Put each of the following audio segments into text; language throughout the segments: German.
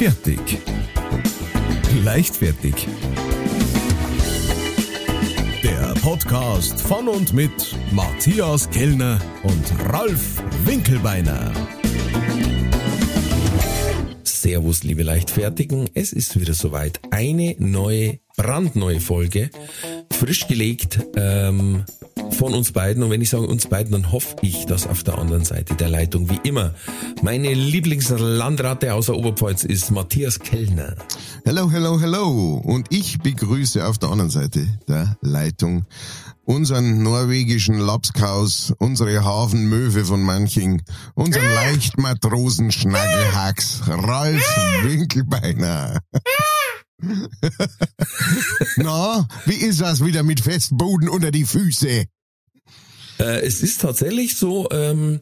Fertig. Leichtfertig. Der Podcast von und mit Matthias Kellner und Ralf Winkelbeiner. Servus, liebe Leichtfertigen. Es ist wieder soweit. Eine neue, brandneue Folge. Frisch gelegt. Ähm, von uns beiden. Und wenn ich sage uns beiden, dann hoffe ich, dass auf der anderen Seite der Leitung wie immer meine Lieblingslandratte außer Oberpfalz ist Matthias Kellner. Hello, hello, hello. Und ich begrüße auf der anderen Seite der Leitung unseren norwegischen Lapskaus, unsere Hafenmöwe von Manching, unseren Leichtmatrosen Schnaggelhacks, Ralf Winkelbeiner. Na, wie ist das wieder mit Festboden unter die Füße? Äh, es ist tatsächlich so, ähm,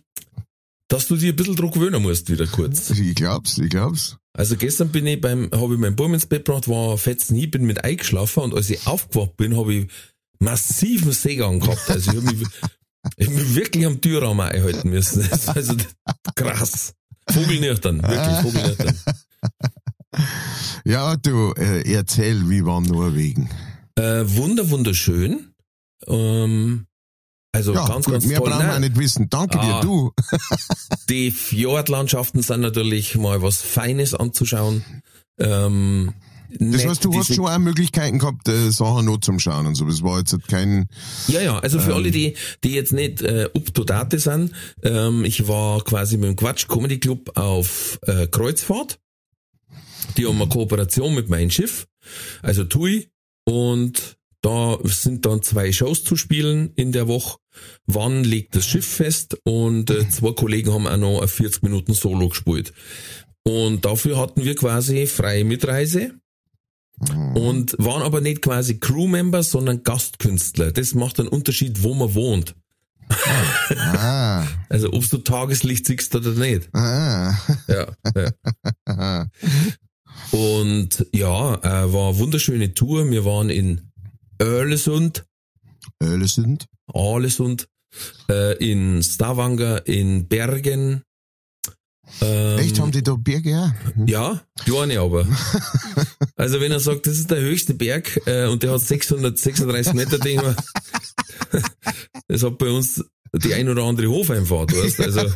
dass du dir ein bisschen Druck gewöhnen musst, wieder kurz. Ich glaub's, ich glaub's. Also gestern bin ich beim, habe ich meinen Baum ins Bett gebracht, war fetzen Hieb, bin mit eingeschlafen und als ich aufgewacht bin, habe ich massiven Seegang gehabt. Also ich habe mich, ich hab mich wirklich am Türraum einhalten müssen. Also krass. Vogelnüchtern, wirklich Vogelnüchtern. Ja, du, äh, erzähl, wie war Norwegen? Äh, wunder, wunderschön. Ähm, also Ja, ganz, gut, ganz mehr toll. brauchen wir nicht wissen. Danke Ah. dir, du. Die Fjordlandschaften sind natürlich mal was Feines anzuschauen. Ähm, Das heißt, du hast schon auch Möglichkeiten gehabt, äh, Sachen noch zum Schauen und so. Das war jetzt kein, Ja, ja, also Ähm. für alle, die, die jetzt nicht äh, up to date sind, ähm, ich war quasi mit dem Quatsch Comedy Club auf äh, Kreuzfahrt. Die haben eine Kooperation mit meinem Schiff, also TUI, und da sind dann zwei Shows zu spielen in der Woche. Wann legt das Schiff fest und äh, zwei Kollegen haben auch noch ein 40 Minuten Solo gespielt. Und dafür hatten wir quasi freie Mitreise und waren aber nicht quasi Crewmember, sondern Gastkünstler. Das macht einen Unterschied, wo man wohnt. ah, Also ob du Tageslicht siehst oder nicht. ah, Ja, ja. ah. Und ja, äh, war eine wunderschöne Tour. Wir waren in Örlesund, Ölesund. Alesund, äh, in Stavanger, in Bergen. Ähm, Echt, haben die da Berge auch? Ja, kleine aber. Also wenn er sagt, das ist der höchste Berg äh, und der hat 636 Meter, denke ich das hat bei uns die ein oder andere Hofeinfahrt, weißt Also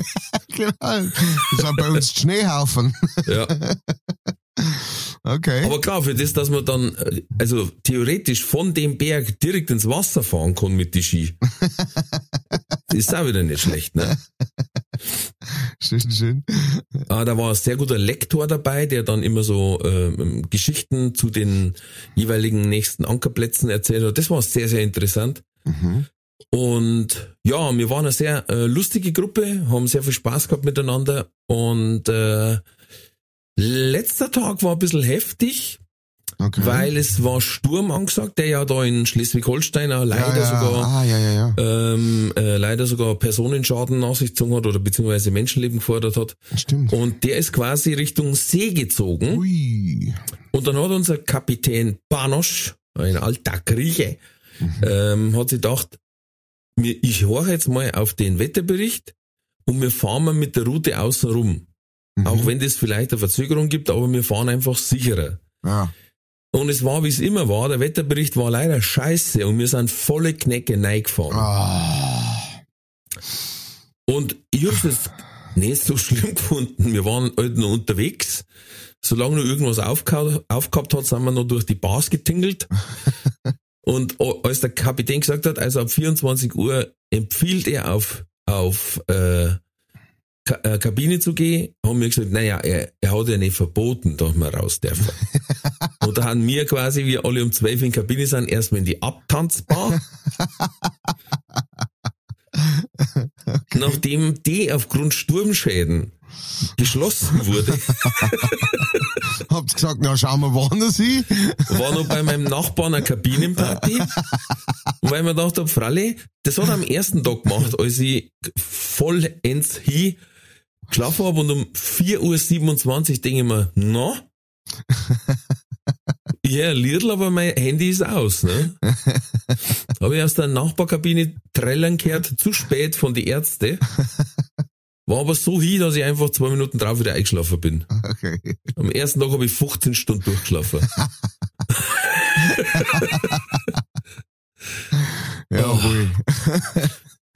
Genau. Das sind bei uns die Schneehaufen. ja. Okay. Aber klar, für das, dass man dann, äh, also theoretisch von dem Berg direkt ins Wasser fahren kann mit die Ski, ist auch wieder nicht schlecht, ne? schön, schön. Ah, da war ein sehr guter Lektor dabei, der dann immer so ähm, Geschichten zu den jeweiligen nächsten Ankerplätzen erzählt hat. Das war sehr, sehr interessant. Mhm. Und ja, wir waren eine sehr äh, lustige Gruppe, haben sehr viel Spaß gehabt miteinander. Und äh, letzter Tag war ein bisschen heftig, Okay. weil es war Sturm angesagt, der ja da in Schleswig-Holstein auch leider ja, ja. sogar Ah, ja, ähm, äh, leider sogar Personenschaden nach sich gezogen hat oder beziehungsweise Menschenleben gefordert hat. Stimmt. Und der ist quasi Richtung See gezogen. Ui. Und dann hat unser Kapitän Banosch, ein alter Grieche, ähm, hat sich gedacht, mir, ich horche jetzt mal auf den Wetterbericht und wir fahren mal mit der Route außen rum. Mhm. Auch wenn das vielleicht eine Verzögerung gibt, aber wir fahren einfach sicherer. Ja. Und es war, wie es immer war, der Wetterbericht war leider scheiße und wir sind volle Knecke neigefahren. Ah. Und ich hab's jetzt nicht so schlimm gefunden. Wir waren halt noch unterwegs. Solange noch irgendwas aufgehauen- aufgehabt hat, sind wir noch durch die Bars getingelt. Und als der Kapitän gesagt hat, also ab 24 Uhr empfiehlt er auf, auf äh, Ka äh, Kabine zu gehen, haben wir gesagt, naja, er, er hat ja nicht verboten, dass wir raus dürfen. Und da haben wir quasi, wir alle um 12 in Kabine sind, erstmal in die Abtanzbar. Nachdem die aufgrund Sturmschäden geschlossen wurde, Habt gesagt, na schauen wir woanders hin. war noch bei meinem Nachbarn eine Kabinenparty. Und weil ich mir gedacht habe, Fralle, das hat er am ersten Tag gemacht, als ich vollends hin geschlafen habe und um 4.27 Uhr denke ich mir, na? Ja, Lidl, aber mein Handy ist aus, ne? Habe ich aus der Nachbarkabine trällern gehört, zu spät von die Ärzte. War aber so hin, dass ich einfach zwei Minuten drauf wieder eingeschlafen bin. Okay. Am ersten Tag habe ich 15 Stunden durchgeschlafen. Jawohl.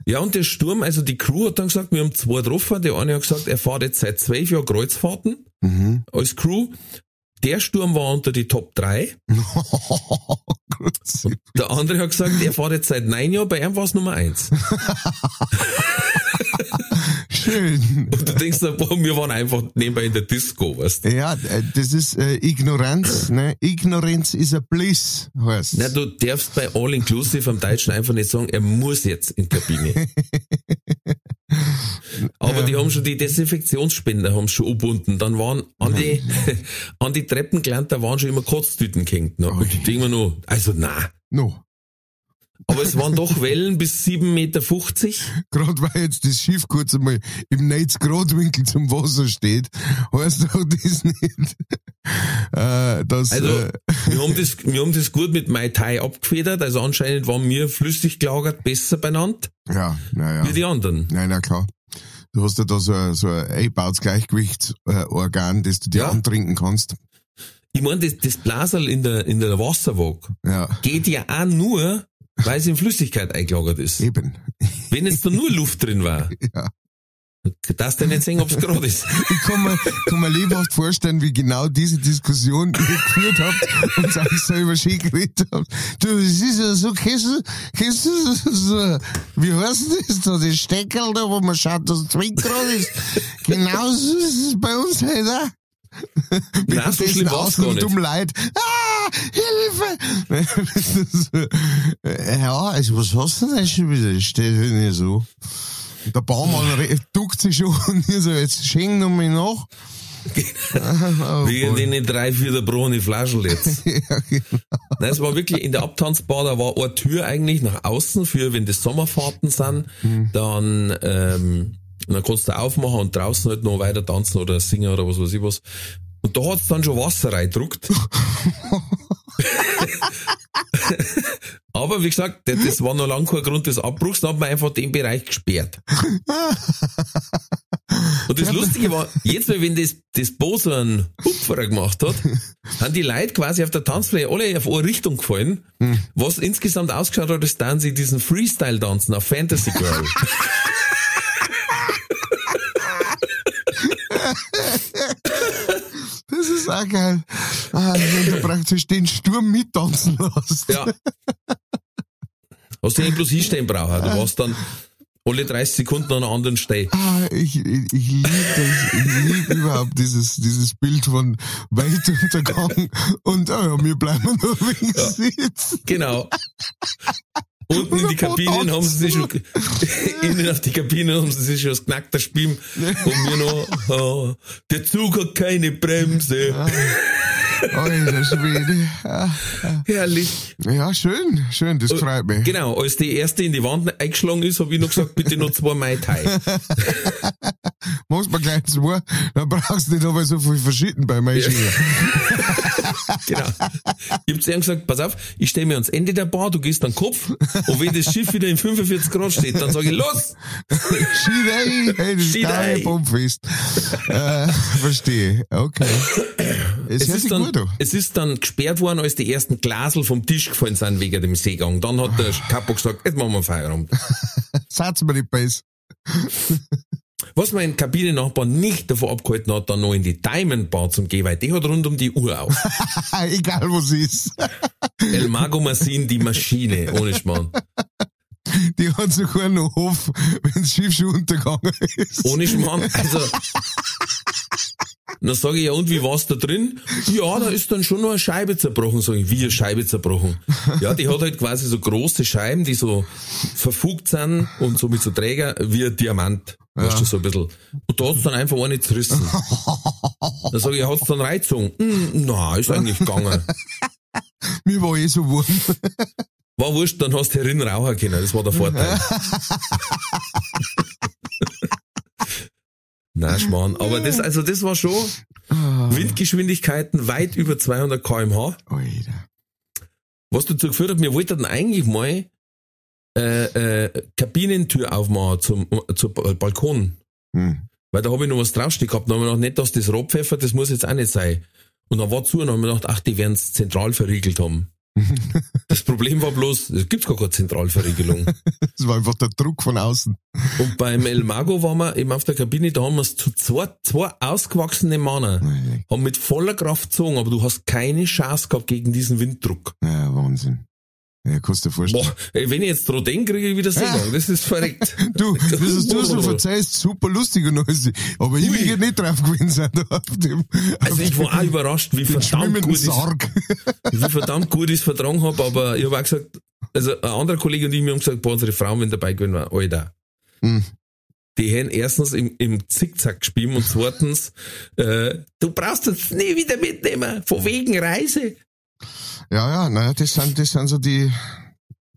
Ja, und der Sturm, also die Crew hat dann gesagt, wir haben zwei getroffen. Der eine hat gesagt, er fährt jetzt seit zwölf Jahren Kreuzfahrten Mhm. als Crew. Der Sturm war unter die Top 3. Gut. Der andere hat gesagt, er fährt jetzt seit neun Jahren, bei ihm war es Nummer eins. Schön. Und du denkst boah, wir waren einfach nebenbei in der Disco, weißt du. Ja, äh, das ist äh, Ignoranz. Ne? Ignoranz is a bliss, heißt Na, du darfst bei All Inclusive am Deutschen einfach nicht sagen, er muss jetzt in die Kabine. Aber die haben schon die Desinfektionsspender haben schon abgebunden. Dann waren an die, an die Treppenklanter waren schon immer Kotztüten gehängt. Ne? Und ich denke mir nur, also na. No. Aber es waren doch Wellen bis 7,50 Meter. Gerade weil jetzt das Schiff kurz einmal im 90 Grad Winkel zum Wasser steht, heißt doch das nicht. Äh, dass, Also, äh, wir haben das, wir haben das gut mit Mai Tai abgefedert. Also anscheinend waren wir flüssig gelagert besser benannt ja, naja. wie die anderen. Nein, na klar. Du hast ja da so ein, so ein eingebautes Gleichgewichtsorgan, das du dir Ja. antrinken kannst. Ich meine, das, das Blaserl in der, in der Wasserwaage Ja, geht ja auch nur, weil es in Flüssigkeit eingelagert ist. eben. Wenn jetzt da nur Luft drin war, Ja. darfst du nicht sehen, ob es gerade ist. Ich kann mir, kann mir lebhaft vorstellen, wie genau diese Diskussion ihr geführt habt und euch selber schön geredet habt. Du, es ist ja so, kennst du, kennst du so, wie heißt das da, das Steckerl da, wo man schaut, dass es Grad ist? Genauso ist es bei uns halt auch. Nein, so schlimm war's gar nicht. um Leid. Ah, Hilfe! ja, also was hast du denn schon wieder? Steht halt nicht so. Und der Baumann duckt sich schon und ich so, jetzt schenk noch mal nach. Oh, Wegen boy. den drei, vier der Brune Flaschen jetzt. ja, genau. Nein, es war wirklich in der Abtanzbar, da war eine Tür eigentlich nach außen für, wenn das Sommerfahrten sind, Mhm. dann, ähm, dann kannst du aufmachen und draußen halt noch weiter tanzen oder singen oder was weiß ich was. Und da hat's dann schon Wasser reindruckt. Aber wie gesagt, das- das war noch lange kein Grund des Abbruchs, dann hat man einfach den Bereich gesperrt. Und das Lustige war, jetzt, wenn das, das Bo so einen Hupferer gemacht hat, haben die Leute quasi auf der Tanzfläche alle auf eine Richtung gefallen, was insgesamt ausgeschaut hat, als dann sie diesen Freestyle tanzen auf Fantasy Girl. Das ist auch geil. Ah, wenn du praktisch den Sturm mittanzen lässt. Ja. Hast du nicht bloß hinstehen brauchen, du warst dann alle 30 Sekunden an einer anderen Stelle. Ah, ich, ich, ich liebe das, ich liebe überhaupt dieses, dieses Bild von Weltuntergang und ah ja, wir bleiben nur wegen sitzen. Genau. Unten in die Kabinen haben sie sich schon, innen auf die Kabinen haben sie sich schon das knackte Spiel und wir noch, oh, der Zug hat keine Bremse. Alter Schwede. Ah, Herrlich. Ja, schön, schön, das freut mich. Genau, als die erste in die Wand eingeschlagen ist, habe ich noch gesagt, bitte noch zwei Mai Tai. Machst mal gleich zwei, dann brauchst du nicht aber so viel verschieden bei meinen Skier. Genau. Ich hab zu ihm gesagt, pass auf, ich stehe mir ans Ende der Bar, du gehst an den Kopf und wenn das Schiff wieder in 45 Grad steht, dann sage ich, los! Skidei, hey, das ist Skidei. geil, Pumpfest. äh, verstehe, okay. Es, Es ist, dann, es ist dann gesperrt worden, als die ersten Glasel vom Tisch gefallen sind wegen dem Seegang. Dann hat der Kapo gesagt, jetzt machen wir Feierabend. Satz mir nicht besser. Was mein Kabinennachbar nicht davon abgehalten hat, dann noch in die Diamond Bar zum gehen, weil die hat rund um die Uhr auf. Egal, was ist. El Mago Massin, die Maschine, ohne Schmarrn. Die hat sogar noch Hof, wenn das Schiff schon untergegangen ist. Ohne Schmarrn, also. Dann sage ich, ja, und wie war's da drin? Ja, da ist dann schon noch eine Scheibe zerbrochen. Sag ich, wie eine Scheibe zerbrochen? Ja, die hat halt quasi so große Scheiben, die so verfugt sind und so mit so Träger wie ein Diamant. Weißt du, so ein bisschen. Und da hat's dann einfach eine zerrissen. Dann sage ich, hat's dann Reizung? Hm, na, ist eigentlich gegangen. Mir war eh so warm. War wurscht, dann hast du herin rauchen können. Das war der Vorteil. Nein, Schmarrn. Aber das, also das war schon Windgeschwindigkeiten weit über 200 kmh. Alter. Was dazu geführt hat, wir wollten eigentlich mal äh, äh, Kabinentür aufmachen zum, zum Balkon. Hm. Weil da habe ich noch was draufstehen gehabt. Dann habe ich gedacht, nicht, dass das Rohpfeffer, das muss jetzt auch nicht sein. Und dann war zu und dann habe ich gedacht, ach, die werden es zentral verriegelt haben. das Problem war bloß, es gibt gar keine Zentralverriegelung. Das war einfach der Druck von außen. Und beim El Mago waren wir eben auf der Kabine, da haben wir es zu zwei, zwei ausgewachsene Männer, haben mit voller Kraft gezogen, aber du hast keine Chance gehabt gegen diesen Winddruck. Ja, Wahnsinn. Ja, kannst du dir vorstellen. Boah, ey, wenn ich jetzt dran denke, kriege ich wieder Seegang. Das ist verreckt. Du, das ist du so verzeihst, super lustig und alles. Aber ich Ui. will nicht drauf gewesen sein, da auf dem, Also auf ich war auch überrascht, wie verdammt gut ich wie verdammt gut ich es vertragen habe, aber ich habe auch gesagt, also ein anderer Kollege und ich, wir haben gesagt, boah, unsere Frauen, wenn dabei gewesen waren, Alter. Hm. Die haben erstens im, im Zickzack gespielt und zweitens, äh, du brauchst uns nie wieder mitnehmen, von wegen Reise. Ja, ja, naja, das sind, das sind so die,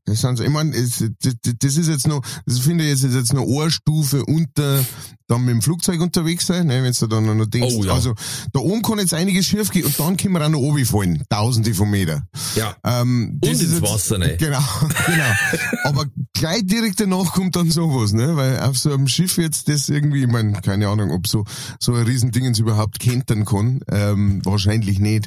das sind so, ich meine, das, das das ist jetzt noch, das finde ich jetzt, ist jetzt noch eine Stufe unter, dann mit dem Flugzeug unterwegs sein, ne, wenn du dann noch denkst, Oh, ja. also, da oben kann jetzt einiges schief gehen und dann können wir auch noch oben fallen, tausende von Meter. Ja. Ähm, das Und ist ins jetzt- Wasser, ne? Genau, genau. Aber gleich direkt danach kommt dann sowas, ne? Weil auf so einem Schiff jetzt das irgendwie, ich meine, keine Ahnung, ob so, so ein Riesendingens überhaupt kentern kann. Ähm, wahrscheinlich nicht.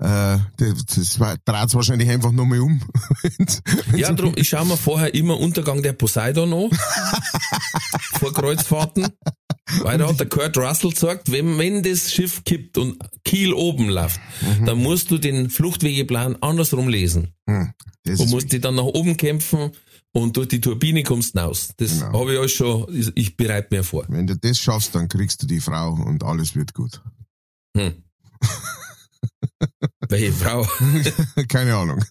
Äh, das, das dreht wahrscheinlich einfach nochmal um. Wenn's- wenn's Ja, drum, ich schaue mir vorher immer Untergang der Poseidon an. vor Kreuzfahrten. Weil da hat der Kurt Russell gesagt, wenn, wenn das Schiff kippt und Kiel oben läuft, dann musst du den Fluchtwegeplan andersrum lesen. Hm, das Du musst dich dann nach oben kämpfen und durch die Turbine kommst du raus. Das Genau. habe ich euch schon, ich, bereite mir vor. wenn du das schaffst, dann kriegst du die Frau und alles wird gut. Hm. Welche Frau? Keine Ahnung.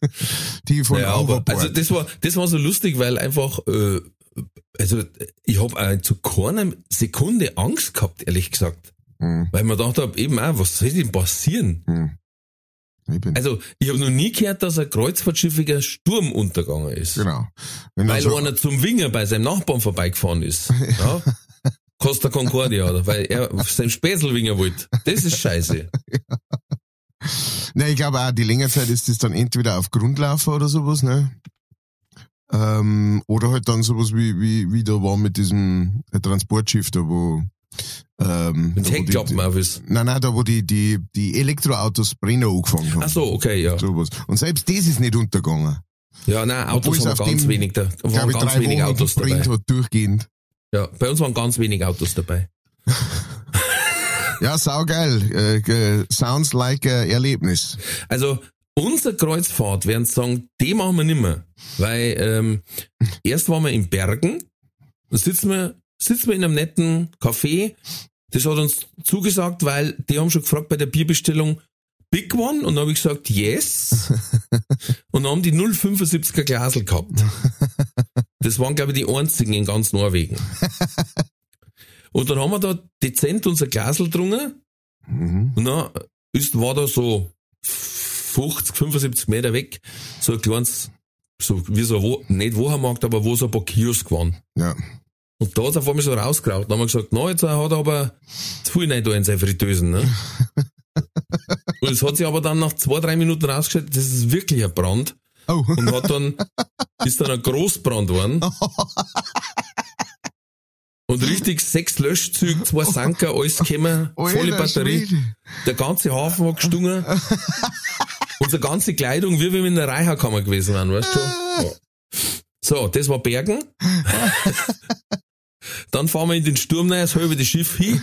Die von Ja, aber, also das war, das war so lustig, weil einfach, äh, also ich habe zu keiner Sekunde Angst gehabt, ehrlich gesagt. Hm, Weil man gedacht habe, eben auch, was soll denn passieren? hm. Ich Also ich habe noch nie gehört, dass ein kreuzfahrtschiffiger Sturm untergegangen ist. genau. Wenn Weil also, einer zum Winger bei seinem Nachbarn vorbeigefahren ist. Ja? Costa Concordia, oder? Weil er auf seinem Späßelwinger wollte. Das ist scheiße. Ne, ich glaube auch, die längere Zeit ist das dann entweder auf Grundlaufen oder sowas, ne? Ähm, oder halt dann sowas wie, wie, wie da war mit diesem äh, Transportschiff da, wo, ähm, Mit Heckklappen ist. Nein, nein, da wo die, die, die Elektroautos Brenner angefangen haben. Ach so, okay, ja. Sowas. Und selbst das ist nicht untergegangen. Ja, nein, Obwohl Autos es haben ganz dem, wenig, da waren ganz drei wenig Wochen Autos dabei. hat, durchgehend. Ja, bei uns waren ganz wenig Autos dabei. Ja, saugeil. Äh, sounds like a Erlebnis. Also, unsere Kreuzfahrt, werden sagen, die machen wir nimmer. Weil, ähm, erst waren wir in Bergen, da sitzen wir, sitzen wir in einem netten Café, das hat uns zugesagt, weil die haben schon gefragt bei der Bierbestellung, Big One? Und dann habe ich gesagt, yes. Und dann haben die 0,75er Glasel gehabt. Das waren, glaube ich, die einzigen in ganz Norwegen. Und dann haben wir da dezent unser Glasel getrunken Mhm. und dann ist, war da so 50, 75 Meter weg, so ein kleines, so wie so, ein Wo nicht Wochenmarkt, aber wo so ein paar Kiosk waren. Ja. Und da hat es auf einmal so rausgeraut. Dann haben wir gesagt, na, jetzt hat er aber zu viel nicht da in seine Fritteusen, ne? Und es hat sich aber dann nach zwei, drei Minuten rausgestellt, das ist wirklich ein Brand. Oh. Und hat dann, ist dann ein Großbrand geworden. Und richtig sechs Löschzüge, zwei Sanker, alles gekommen, volle Batterie. Der ganze Hafen war gestungen. Unsere ganze Kleidung, wie wir in der Reicherkammer gewesen wären, weißt du? Ja. So, das war Bergen. Dann fahren wir in den Sturm rein, das halbe das Schiff hin.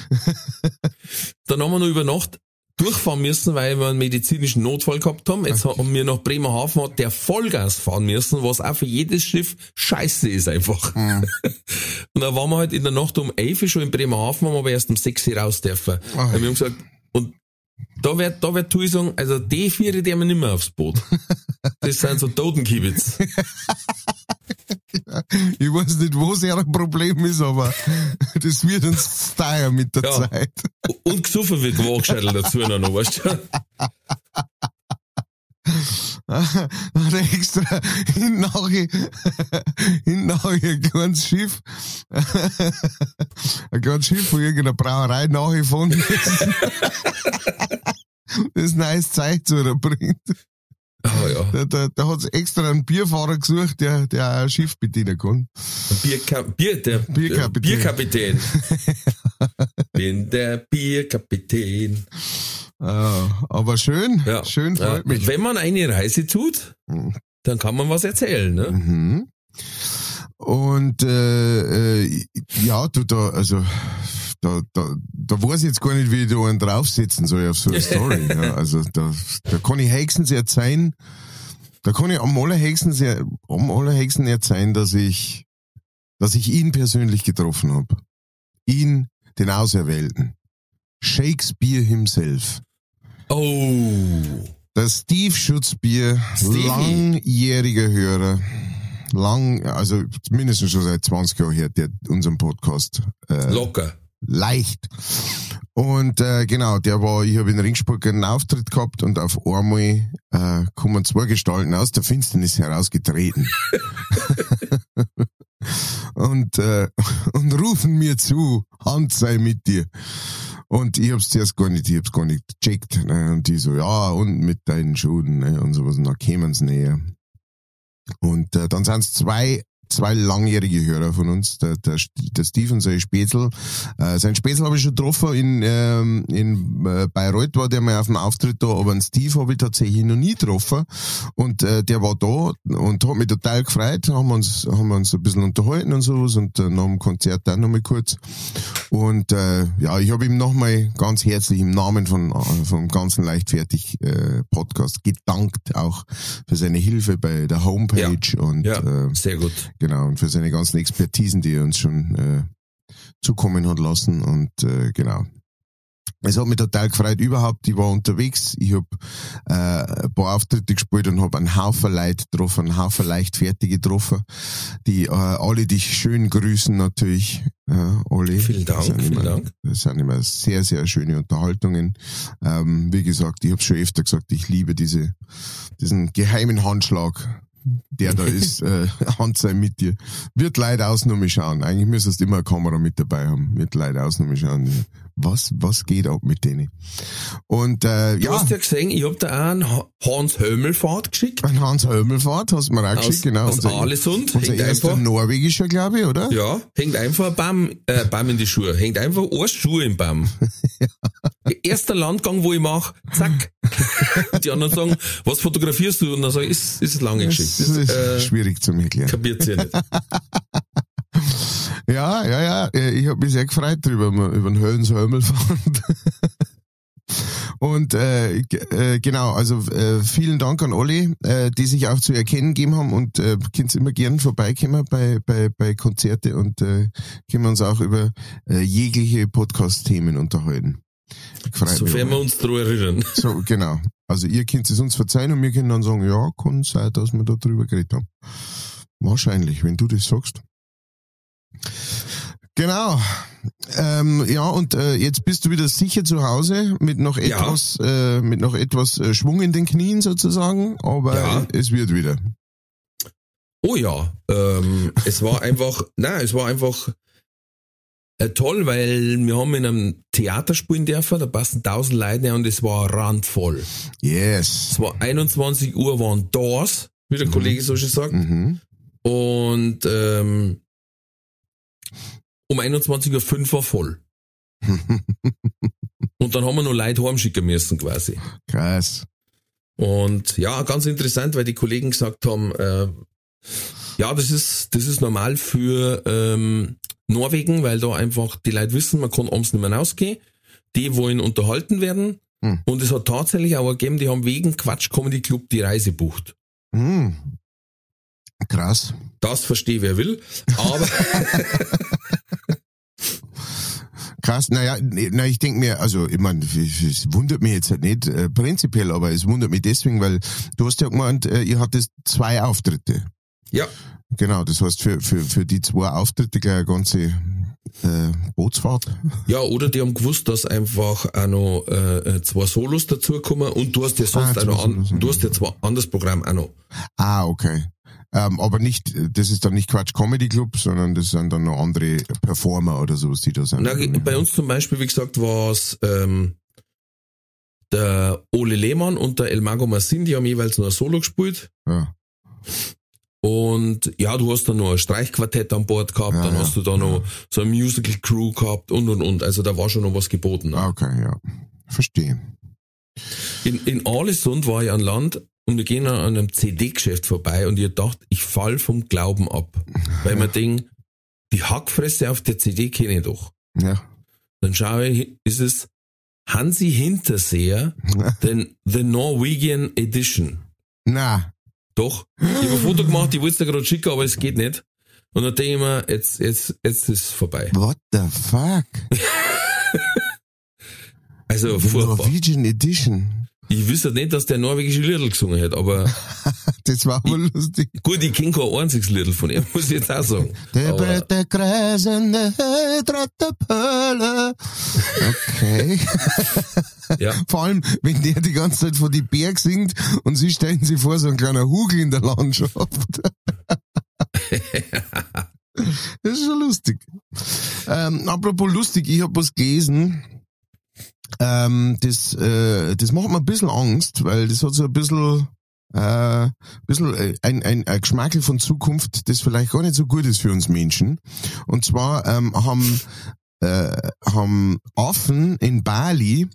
Dann haben wir noch über Nacht durchfahren müssen, weil wir einen medizinischen Notfall gehabt haben. Jetzt haben wir nach Bremerhaven hat der Vollgas fahren müssen, was auch für jedes Schiff scheiße ist einfach. Und dann waren wir halt in der Nacht um 11 Uhr schon in Bremerhaven, haben aber erst um 6 Uhr raus dürfen. Ah, Weil wir haben gesagt, da wird, da wird Tui sagen, also die vier, die haben wir nicht mehr aufs Boot. Das sind so Totenkibitz. Ich weiß nicht, wo es ein Problem ist, aber das wird uns steier mit der Ja. Zeit. Und gesoffen wird Waagscheitel dazu noch, weißt du? Er extra hinten nachher, hinten nachher ein kleines Schiff, ein kleines Schiff von irgendeiner Brauerei nachgefahren müssen. Das neues Zeug zu bringt. Ah ja. Da, da, da hat extra einen Bierfahrer gesucht, der, der ein Schiff bedienen kann. Bierka Bier, der Bierkapitän. Bierkapitän. bin der Bierkapitän. Ah, aber schön, Ja. schön, freut mich. Wenn man eine Reise tut, Mhm. dann kann man was erzählen. Ne? Mhm. Und äh, äh, ja, du da, also da, da, da weiß ich jetzt gar nicht, wie ich da einen draufsetzen soll auf so eine Story. ja, also da, da kann ich höchstens erzählen, da kann ich am allerhöchstens, er- am allerhöchsten erzählen, dass ich, dass ich ihn persönlich getroffen habe. Ihn, den Auserwählten. Shakespeare himself. Oh. Das Steve Schutzbier, Stevie. langjähriger Hörer, lang, also mindestens schon seit 20 Jahren hört der unseren Podcast äh, Locker. leicht. Und äh, genau, der war, ich habe in Ringsburg einen Auftritt gehabt und auf einmal äh, kommen zwei Gestalten aus der Finsternis herausgetreten. und, äh, und rufen mir zu, Hand sei mit dir. Und ich hab's zuerst gar nicht, ich hab's gar nicht gecheckt. Ne? Und die so, ja, und mit deinen Schulden, ne? Und sowas. Und dann kämen's näher. Und äh, dann sind's zwei, zwei langjährige Hörer von uns, der, der, der Steve und sein Spätzl. Äh, sein Spätzl habe ich schon getroffen in, ähm, in äh, Bayreuth, war der mal auf dem Auftritt da, aber einen Steve habe ich tatsächlich noch nie getroffen. Und äh, der war da und hat mich total gefreut, haben wir uns, haben wir uns ein bisschen unterhalten und sowas und äh, nach dem Konzert dann nochmal kurz. Und äh, ja, ich habe ihm nochmal ganz herzlich im Namen von äh, vom ganzen leichtfertig äh, Podcast gedankt, auch für seine Hilfe bei der Homepage und Ja, äh, sehr gut. Genau und für seine ganzen Expertisen, die er uns schon äh, zukommen hat lassen und äh, genau. Es hat mich total gefreut überhaupt. Ich war unterwegs, ich habe äh, ein paar Auftritte gespielt und habe einen Haufen Leute getroffen, einen Haufen Leichtfertige getroffen, die äh, alle dich schön grüßen natürlich. Ja, alle. Vielen Dank, Das vielen immer, Dank. Das sind immer sehr, sehr schöne Unterhaltungen. Ähm, wie gesagt, ich habe schon öfter gesagt, ich liebe diese, diesen geheimen Handschlag, der da ist, äh, Hand sei mit dir. Wird leider Ausnahme schauen. Eigentlich müsstest du immer eine Kamera mit dabei haben. Wird leider Ausnahme schauen. Was, was geht ab mit denen? Und äh, Du ja, hast ja gesehen, ich hab da auch einen Ha- Hans Hömelfahrt geschickt. ein Hans Hömelfahrt hast du mir auch Aus, geschickt, genau. aus unser Alesund. unser Hängt erster einfach, norwegischer, glaube ich, oder? ja, hängt einfach ein Baum, äh, Baum in die Schuhe. Hängt einfach ein Schuh im Baum. Erster Landgang, wo ich mach, zack. Die anderen sagen, was fotografierst du? Und dann sage ich, ist, ist lange Das Geschichte. ist Das, äh, schwierig zu erklären. kapiert ihr nicht. Ja, ja, ja. Ich habe mich sehr gefreut drüber, über den Höllenshömelfahrt. Und äh, äh, genau, also äh, vielen Dank an alle, äh, die sich auch zu erkennen gegeben haben und äh, könnt immer gern vorbeikommen bei, bei, bei Konzerte und äh, können wir uns auch über äh, jegliche Podcast-Themen unterhalten. Freut Sofern wir uns daran erinnern. So, genau. Also ihr könnt es uns verzeihen und wir können dann sagen, ja, kann sein, dass wir da drüber geredet haben. Wahrscheinlich, wenn du das sagst. Genau. Ähm, ja, und äh, jetzt bist du wieder sicher zu Hause mit noch Ja. etwas, äh, mit noch etwas äh, Schwung in den Knien sozusagen, aber Ja. es wird wieder. Oh ja, ähm, es war einfach, na, es war einfach äh, toll, weil wir haben in einem Theater spielen dürfen, da passen tausend Leute rein und es war randvoll. Yes. Es war 21 Uhr waren Doors, wie der Mhm. Kollege so schon sagt, Mhm. und ähm, um 21.05 Uhr war voll. Und dann haben wir noch Leute heimschicken müssen quasi. Krass. Und ja, ganz interessant, weil die Kollegen gesagt haben, äh, ja, das ist, das ist normal für ähm, Norwegen, weil da einfach die Leute wissen, man kann abends nicht mehr rausgehen. Die wollen unterhalten werden. Hm. Und es hat tatsächlich auch gegeben, die haben wegen Quatsch Comedy Club die Reise bucht. Mhm. Krass. Das verstehe wer will. Aber Krass, naja, na, ich denke mir, also ich meine, es wundert mich jetzt halt nicht äh, prinzipiell, aber es wundert mich deswegen, weil du hast ja gemeint, äh, ihr hattet zwei Auftritte. Ja, Genau, das heißt für, für, für die zwei Auftritte gleich eine ganze äh, Bootsfahrt. ja, oder die haben gewusst, dass einfach auch noch äh, äh, zwei Solos dazukommen und du hast ja sonst Ah, auch noch an, du hast ja zwar anderes Programm auch noch. Ah, okay. Ähm, aber nicht, das ist dann nicht Quatsch Comedy Club, sondern das sind dann noch andere Performer oder sowas, die da sind. Na, bei uns zum Beispiel, wie gesagt, war es ähm, der Ole Lehmann und der El Mago Massin, die haben jeweils noch ein Solo gespielt. Ja. Und ja, du hast dann noch ein Streichquartett an Bord gehabt, dann ja, hast du da noch so eine Musical Crew gehabt und und und. Also da war schon noch was geboten. Ne? Okay, ja. Verstehe. In, in Alesund war ich an Land und wir gehen an einem CD-Geschäft vorbei und ich dachte, ich fall vom Glauben ab. Weil man denkt, die Hackfresse auf der CD kenne ich doch. Ja. Dann schaue ich, ist es Hansi Hinterseher, den The Norwegian Edition. Na, Doch. Ich habe ein Foto gemacht, ich wollte es dir gerade schicken, aber es geht nicht. Und dann denke ich mir, jetzt, jetzt, jetzt ist es vorbei. what the fuck? Also furchtbar. Norwegian Edition. Ich wüsste nicht, dass der norwegische Liedl gesungen hat, aber Das war wohl lustig. gut, ich kenne kein einziges Liedl von ihm, muss ich jetzt auch sagen. Der Aber, Bretter kreisende Pölle. Okay. ja. Vor allem, wenn der die ganze Zeit vor die Berg singt und sie stellen sich vor, so ein kleiner Hugel in der Landschaft. Das ist schon lustig. Ähm, apropos lustig, ich habe was gelesen. Ähm, das, äh, das macht mir ein bisschen Angst, weil das hat so ein bisschen, äh, bisschen äh, ein, ein, ein Geschmackel von Zukunft, das vielleicht gar nicht so gut ist für uns Menschen. Und zwar ähm, haben, äh, haben Affen in Bali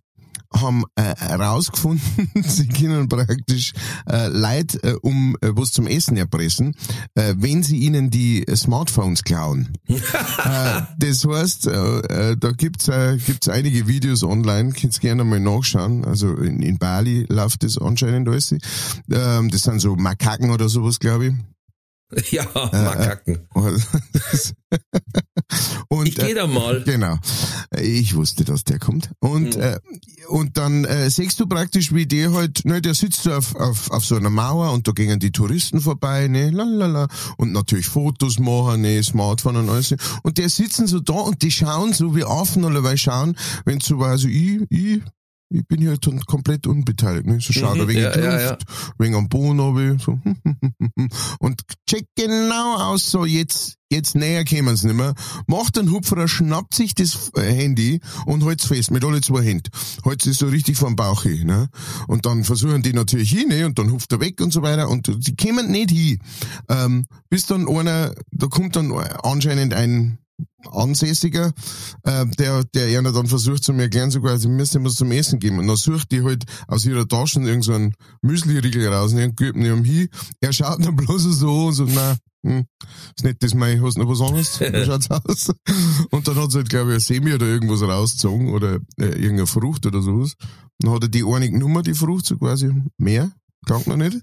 haben äh, herausgefunden, sie können praktisch äh, Leute äh, um äh, was zum Essen erpressen, äh, wenn sie ihnen die äh, Smartphones klauen. äh, das heißt, äh, äh, da gibt's äh, gibt's einige Videos online, könnt gerne mal nachschauen. Also in, in Bali läuft das anscheinend alles. Ähm, das sind so Makaken oder sowas, glaube ich. Ja, Makaken. Und, Ich gehe da mal. Genau. Ich wusste, dass der kommt. Und, Mhm. äh, und dann äh, siehst du praktisch, wie der halt, ne, der sitzt so auf, auf, auf so einer Mauer und da gingen die Touristen vorbei, ne, lalala, und natürlich Fotos machen, ne, Smartphone und alles. Und der sitzen so da und die schauen so wie Affen allerweil schauen, wenn so war, so ich, ich, ich bin hier dann komplett unbeteiligt, ne, so schaut Mhm, er wegen ja, der ja, Luft, wegen am Boden runter, so, und check genau aus, so jetzt, jetzt näher kämen sie nicht mehr, macht einen Hupferer, schnappt sich das äh, Handy und halt's fest, mit alle zwei Händen. Halt's es so richtig vom Bauch hin, ne? Und dann versuchen die natürlich hin, ne? Und dann hupft er weg und so weiter und sie kämen nicht hin. Ähm, bis dann einer, da kommt dann anscheinend ein Ansässiger, äh, der, der einer dann versucht zu mir erklären, sogar, sie müssen was zum Essen geben. Und dann sucht die halt aus ihrer Tasche irgendeinen so einen Müsli-Riegel raus und gibt ihn ihm hin. Er schaut dann bloß so und so, na, hm, ist nicht das mein, hast du noch was anderes? Wie schaut's aus? Und dann hat sie halt, glaube ich, ein Semi oder irgendwas rausgezogen oder äh, irgendeine Frucht oder sowas. Dann hat er die eine genommen, die Frucht, so quasi mehr. Krank noch nicht.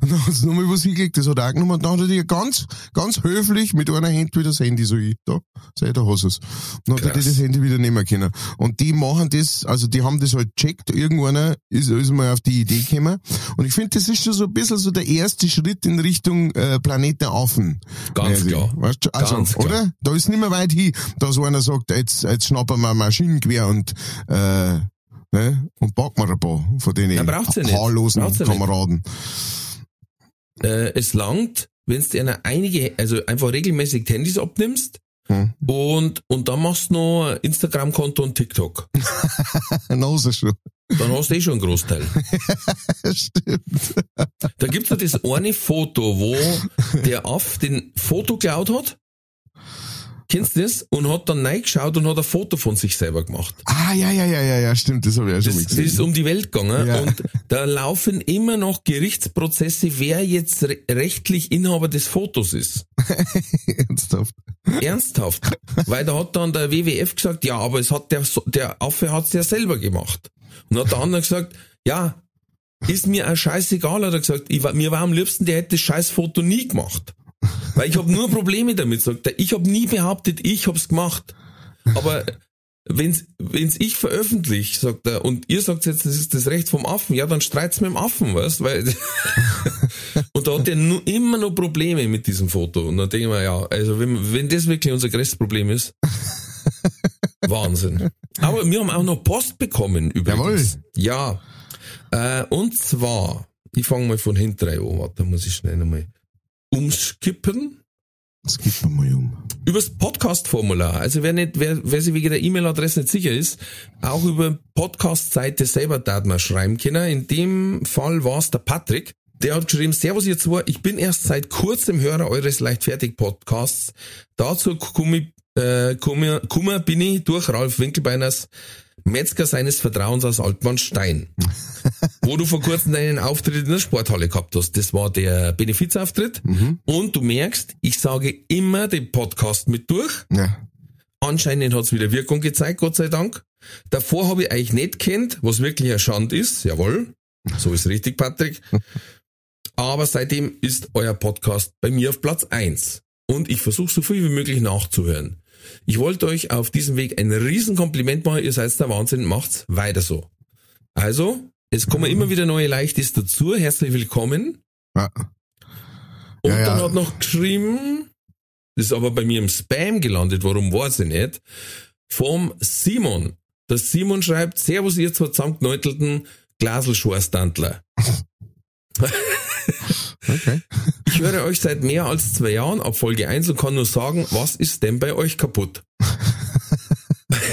Und dann hat sie nochmal was hingelegt, das hat er auch genommen. Und dann hat er die ganz, ganz höflich mit einer Hand wieder das Handy so hin. Da, sei da hast es. Dann hat er die Krass. das Handy wieder nehmen können. Und die machen das, also die haben das halt checkt. Irgendwann ist, ist mal auf die Idee gekommen. Und ich finde, das ist schon so ein bisschen so der erste Schritt in Richtung äh, Planet der Affen. Ganz klar. Weißt du, also, Ganz klar. oder? Da ist nicht mehr weit hin, dass einer sagt, jetzt, jetzt schnappen wir ein Maschinengewehr und, äh, ne, und packen wir ein paar von denen Ja, ja haarlosen ja. Kameraden. Äh, es langt, wenn du dir einige, also einfach regelmäßig Handys abnimmst Hm. und, und dann machst du noch Instagram-Konto und TikTok. Ist er schon. Dann hast du eh schon einen Großteil. Stimmt. Da gibt's noch das eine Foto, wo der Aff den Foto geklaut hat. Kennst du das? Und hat dann reingeschaut und hat ein Foto von sich selber gemacht. Ah, ja, ja, ja, ja, ja, stimmt, das habe ich auch schon Das, mal das gesehen. ist um die Welt gegangen Ja. und da laufen immer noch Gerichtsprozesse, wer jetzt re rechtlich Inhaber des Fotos ist. Ernsthaft. Ernsthaft. Weil da hat dann der WWF gesagt, ja, aber es hat der, der Affe hat's ja selber gemacht. Und hat der andere gesagt, ja, ist mir auch scheißegal, hat er gesagt. Ich, mir war am liebsten, der hätte das Scheißfoto nie gemacht. Weil ich habe nur Probleme damit, sagt er. Ich habe nie behauptet, ich hab's gemacht. Aber wenn's, wenn's ich veröffentliche, sagt er, und ihr sagt jetzt, das ist das Recht vom Affen, ja, dann streit's mit dem Affen, weißt, weil, und da hat er nu, immer noch Probleme mit diesem Foto. Und dann denke ich mir, ja, also wenn, wenn das wirklich unser größtes Problem ist, Wahnsinn. Aber wir haben auch noch Post bekommen, übrigens. Ja. Äh, und zwar, ich fange mal von hinten an, warte, da muss ich schnell nochmal umskippen. Man mal um. Übers Podcast-Formular. Also wer nicht, wer, wer sich wegen der E-Mail-Adresse nicht sicher ist, auch über Podcast-Seite selber darf man schreiben können. In dem Fall war es der Patrick. Der hat geschrieben, Servus ihr zwei, ich bin erst seit kurzem Hörer eures Leichtfertig-Podcasts. Dazu komme, äh, komme, komme bin ich durch Ralf Winkelbeiners Metzger seines Vertrauens aus Altmannstein, wo du vor kurzem deinen Auftritt in der Sporthalle gehabt hast. Das war der Benefizauftritt. Mhm. Und du merkst, ich sage immer den Podcast mit durch. Ja. Anscheinend hat's wieder Wirkung gezeigt, Gott sei Dank. Davor habe ich euch nicht kennt, was wirklich ein Schand ist. Jawohl, so ist richtig, Patrick. Aber seitdem ist euer Podcast bei mir auf Platz eins Und ich versuche so viel wie möglich nachzuhören. Ich wollte euch auf diesem Weg ein Riesenkompliment machen. Ihr seid der Wahnsinn. Macht's weiter so. Also, es kommen immer wieder neue Leichtes dazu. Herzlich willkommen. Ja. Und Ja, ja. dann hat noch geschrieben, das ist aber bei mir im Spam gelandet, warum weiß ich nicht, vom Simon. Der Simon schreibt, Servus ihr zwei zusammengeneutelten Glaselschorstandler. Okay. Ich höre euch seit mehr als zwei Jahren ab Folge 1 und kann nur sagen, was ist denn bei euch kaputt?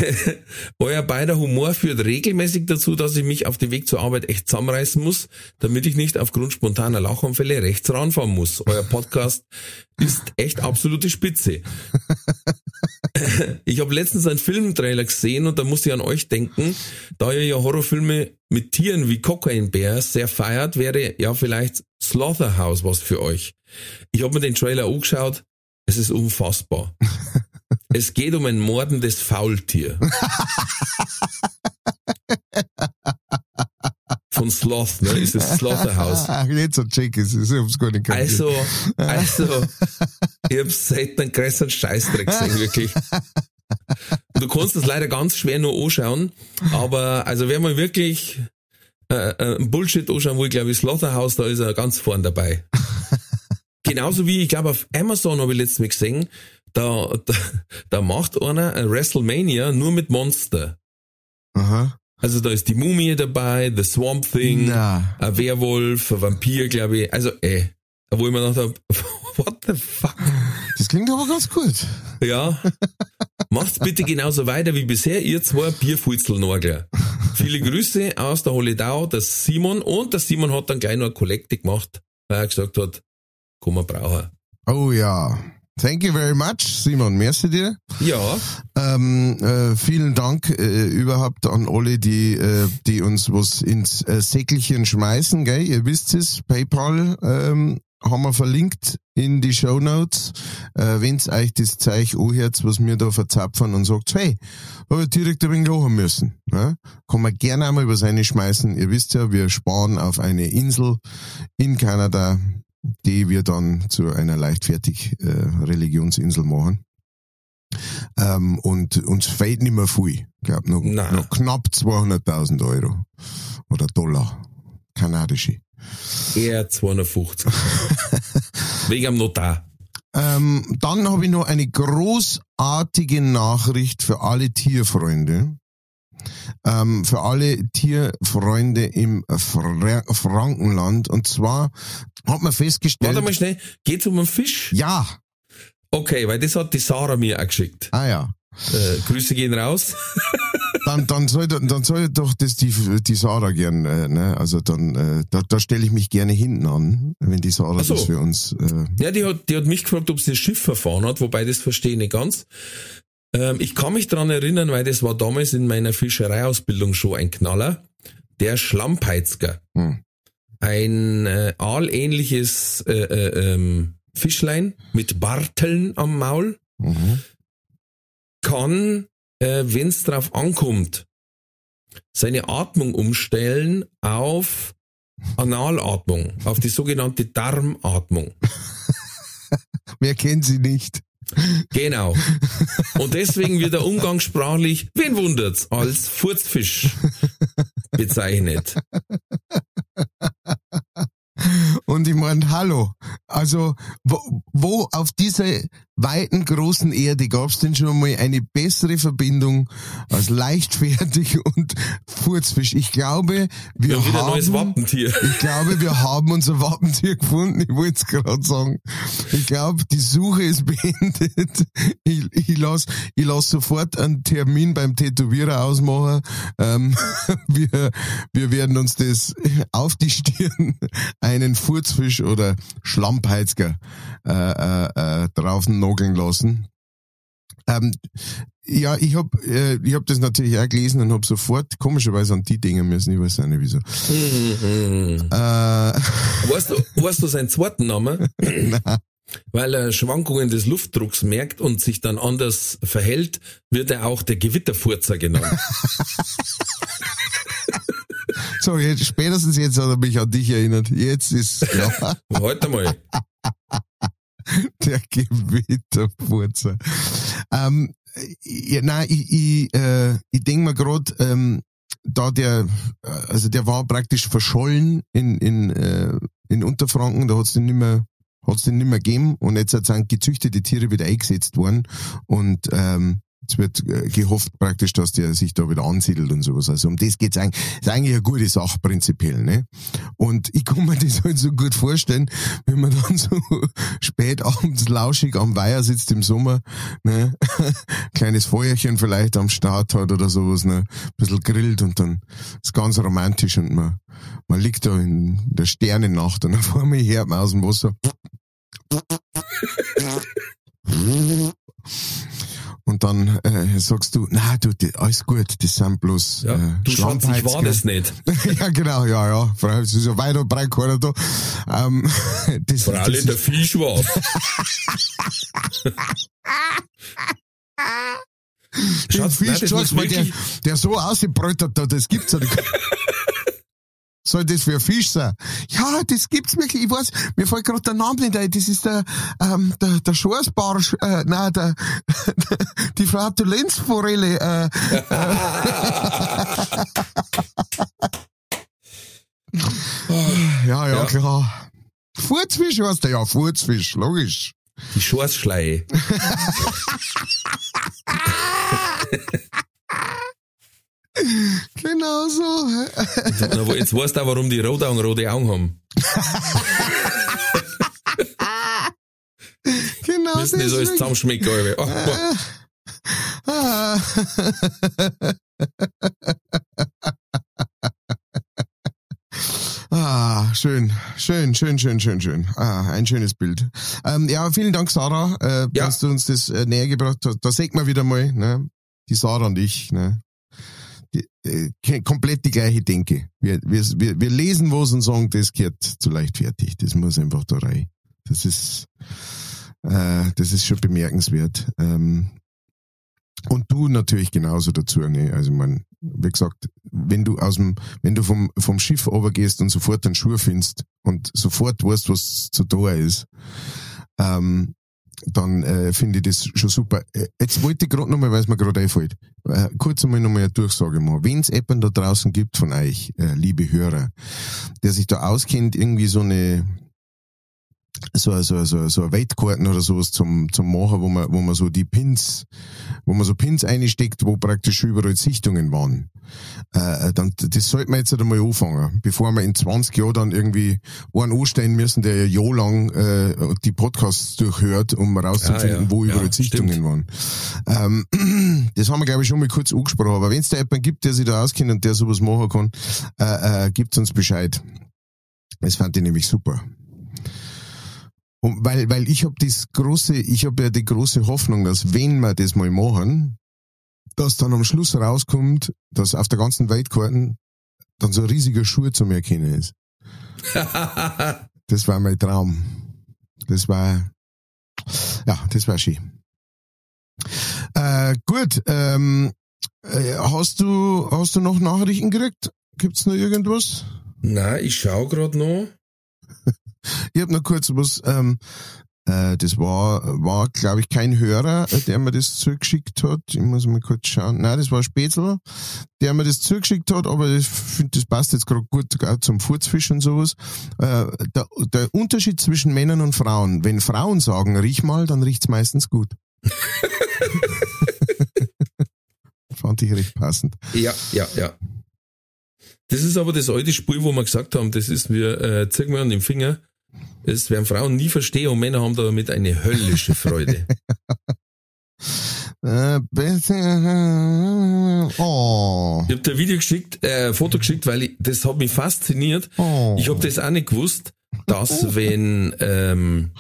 Euer beider Humor führt regelmäßig dazu, dass ich mich auf dem Weg zur Arbeit echt zusammenreißen muss, damit ich nicht aufgrund spontaner Lachanfälle rechts ranfahren muss. Euer Podcast ist echt absolute Spitze. Ich habe letztens einen Filmtrailer gesehen und da musste ich an euch denken, da ihr ja Horrorfilme mit Tieren wie Cocaine Bears sehr feiert, wäre ja vielleicht Slaughterhouse was für euch. Ich habe mir den Trailer angeschaut, es ist unfassbar. Es geht um ein mordendes Faultier. Von Sloth, ne? Ist es Slaughterhouse. Ach, nicht so check ist es. Ich hab's gar nicht kapiert. Also, also, ich hab selten einen größeren Scheißdreck gesehen, wirklich. Du kannst das leider ganz schwer nur anschauen, aber also wenn man wirklich äh, äh, Bullshit anschauen will, glaube ich, Slaughterhouse, da ist er ganz vorn dabei. Genauso wie, ich glaube, auf Amazon habe ich letztes Mal gesehen, da, da, da macht einer ein WrestleMania nur mit Monster. Aha. Also da ist die Mumie dabei, The Swamp Thing, Na. ein Werwolf, ein Vampir, glaube ich. Also, ey, wo ich mir gedacht habe, what the fuck? Das klingt aber ganz gut. Ja. Macht's bitte genauso weiter wie bisher, ihr zwei Bierfutzelnorgler. Viele Grüße aus der Holledau, der Simon. Und der Simon hat dann gleich noch eine Kollekte gemacht, weil er gesagt hat, komm mal brauchen. Oh ja. Thank you very much, Simon. Merci dir. Ja, Ähm, äh, vielen Dank äh, überhaupt an alle, die, äh, die uns was ins äh, Säckelchen schmeißen, gell? Ihr wisst es, PayPal ähm, haben wir verlinkt in die Show Notes. Äh, wenn's euch das Zeug anhört, was wir da verzapfen und sagt, hey, habe ich direkt ein wenig lachen müssen. Ja? Kann man gerne einmal über seine schmeißen. Ihr wisst ja, wir sparen auf eine Insel in Kanada, die wir dann zu einer leichtfertig äh, Religionsinsel machen. Ähm, und uns fehlt nicht mehr viel. Ich glaube, noch, noch knapp 200.000 Euro. Oder Dollar. Kanadische. eher 250. Wegen am Notar. Ähm, dann habe ich noch eine großartige Nachricht für alle Tierfreunde. Ähm, für alle Tierfreunde im Fra Frankenland. Und zwar hat man festgestellt. Warte mal schnell, geht's um einen Fisch? Ja. Okay, weil das hat die Sarah mir auch geschickt. Ah ja. Äh, Grüße gehen raus. Dann, dann soll, dann soll doch das die, die Sarah gern, äh, ne? Also dann, äh, da, da stelle ich mich gerne hinten an, wenn die Sarah so. das für uns. Äh, Ja, die hat, die hat mich gefragt, ob sie das Schiff verfahren hat, wobei das verstehe ich nicht ganz. Ähm, ich kann mich dran erinnern, weil das war damals in meiner Fischereiausbildung schon ein Knaller. Der Schlammpeitzger. Hm. Ein äh, aalähnliches äh, äh, ähm, Fischlein mit Barteln am Maul mhm. kann, äh, wenn es drauf ankommt, seine Atmung umstellen auf Analatmung, auf die sogenannte Darmatmung. Wer kennt sie nicht? Genau. Und deswegen wird er umgangssprachlich, wen wundert's, als Furzfisch bezeichnet. Und ich meine, hallo, Also, wo, wo auf dieser weiten großen Erde gab es denn schon mal eine bessere Verbindung als leichtfertig und Furzfisch? Ich glaube, wir Ja, wieder ein haben, neues Wappentier. ich glaube, wir haben unser Wappentier gefunden. Ich wollte es gerade sagen. Ich glaube, die Suche ist beendet. Ich, ich lass, ich lass sofort einen Termin beim Tätowierer ausmachen. Ähm, wir, wir werden uns das auf die Stirn einen Furzfisch oder Schlammpeizger äh, äh, äh, drauf nageln lassen. Ähm, ja, ich hab, äh, ich hab das natürlich auch gelesen und hab sofort komischerweise an die Dinge müssen. Ich weiß auch nicht wieso. Mhm. Äh, Weißt du, weißt du seinen zweiten Namen? Weil er Schwankungen des Luftdrucks merkt und sich dann anders verhält, wird er auch der Gewitterfurzer genannt. so, jetzt, spätestens jetzt hat er mich an dich erinnert. Jetzt ist klar, Heute mal. der Gewitterfurzer. Ähm, ja, nein, ich, ich, äh, ich denk mir grad, ähm, da der, also der war praktisch verschollen in, in, äh, in Unterfranken, da hat's den nicht mehr, hat's den nicht mehr gegeben und jetzt sind gezüchtete Tiere wieder eingesetzt worden und ähm, es wird äh, gehofft praktisch, dass der sich da wieder ansiedelt und sowas. Also um das geht's eigentlich. Ist eigentlich eine gute Sache prinzipiell, ne? Und ich kann mir das halt so gut vorstellen, wenn man dann so spät abends lauschig am Weiher sitzt im Sommer, ne? Kleines Feuerchen vielleicht am Start hat oder sowas, ne? Ein bisschen grillt und dann ist ganz romantisch und man, man liegt da in der Sternennacht und auf einmal hört man aus dem Wasser. Und dann äh, sagst du, na du, die, alles gut, das sind bloß Ja, äh, du Schatz, ich war das nicht. ja, genau, ja, ja. Frau, es ist ja weit und breit keiner da. Ähm, das, Vor allem das der Fisch war. Schatz, Fisch, nein, muss mal, der, wirklich, der so ausgebräutert da, das gibt's ja nicht. Soll das für ein Fisch sein? Ja, das gibt's wirklich. Ich weiß, mir fällt gerade der Name nicht ein. Das ist der, ähm, der, der Schorsbarsch, äh, nein, der, die Flatulenzforelle, äh, ja, ja, Ja. klar. Furzfisch heißt der ja, Furzfisch, logisch. die Schorsschleie. Genau so. Jetzt weißt du auch, warum die Rodaugen rote Augen haben. Genau Müssen das alles deswegen. zusammenschmecken, Alter. Ach, boah. Ah. Ah, schön, schön, schön, schön, schön, schön. Ah, ein schönes Bild. Ähm, ja, vielen Dank, Sarah, äh, Ja. dass du uns das äh, näher gebracht hast. Da sieht man wieder mal, ne, die Sarah und ich, ne, komplett die gleiche Denke. Wir, wir, wir, lesen was und sagen, das gehört zu leichtfertig. Das muss einfach da rein. Das ist, äh, das ist schon bemerkenswert. Ähm, und du natürlich genauso dazu, ne? Also man, wie gesagt, wenn du aus dem, wenn du vom, vom Schiff runtergehst und sofort einen Schuh findest und sofort weißt, was zu tun ist, ähm, dann äh, finde ich das schon super. Äh, Jetzt wollte ich gerade nochmal, weil es mir gerade einfällt, äh, kurz einmal nochmal eine Durchsage machen. Wenn es jemanden da draußen gibt von euch, äh, liebe Hörer, der sich da auskennt, irgendwie so eine so, so, so, so eine Weitkarten oder sowas zum, zum Machen, wo man, wo man so die Pins, wo man so Pins einsteckt, wo praktisch überall Sichtungen waren. Äh, dann, das sollte man jetzt einmal anfangen, bevor wir in 20 Jahren dann irgendwie einen anstellen müssen, der ein Jahr lang äh, die Podcasts durchhört, um rauszufinden, Ah, ja. wo überall Ja, Sichtungen stimmt. waren. Ähm, das haben wir, glaube ich, schon mal kurz angesprochen, aber wenn es da jemanden gibt, der sich da auskennt und der sowas machen kann, äh, äh, gibt uns Bescheid. Das fand ich nämlich super. Und weil, weil ich habe das große, ich habe ja die große Hoffnung, dass wenn wir das mal machen, dass dann am Schluss rauskommt, dass auf der ganzen Weltkarte dann so ein riesiger Schuh zum Erkennen ist. Das war mein Traum. Das war, ja, das war schön. Äh, gut, ähm, äh, hast du, hast du noch Nachrichten gekriegt? Gibt's noch irgendwas? Nein, ich schau grad noch. Ich habe noch kurz was, ähm, Äh, das war, war glaube ich, kein Hörer, äh, der mir das zugeschickt hat. Ich muss mal kurz schauen. Nein, das war Spätzl, der mir das zugeschickt hat, aber ich finde, das passt jetzt gerade gut auch zum Furzfisch und sowas. Äh, der, der Unterschied zwischen Männern und Frauen. Wenn Frauen sagen, riech mal, dann riecht's meistens gut. Fand ich recht passend. Ja, ja, ja. Das ist aber das alte Spiel, wo wir gesagt haben, das ist wie, äh, zeig mir an den Finger, das werden Frauen nie verstehen und Männer haben damit eine höllische Freude. Äh, oh. Ich habe dir ein Video geschickt, äh, ein Foto geschickt, weil ich, das hat mich fasziniert. Oh. Ich habe das auch nicht gewusst, dass wenn, ähm,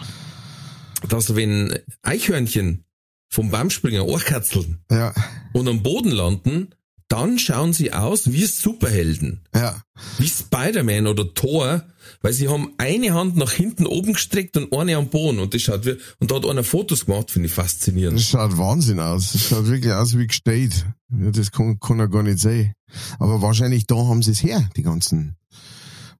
dass wenn Eichhörnchen vom Baum springen, Ohrkatzeln Ja, und am Boden landen, dann schauen sie aus wie Superhelden. ja. Wie Spider-Man oder Thor, weil sie haben eine Hand nach hinten oben gestreckt und eine am Boden und das schaut wie, und da hat einer Fotos gemacht, finde ich faszinierend. Das schaut Wahnsinn aus. Das schaut wirklich aus wie gestellt. Ja, das kann, kann er gar nicht sehen. Aber wahrscheinlich da haben sie es her, die ganzen.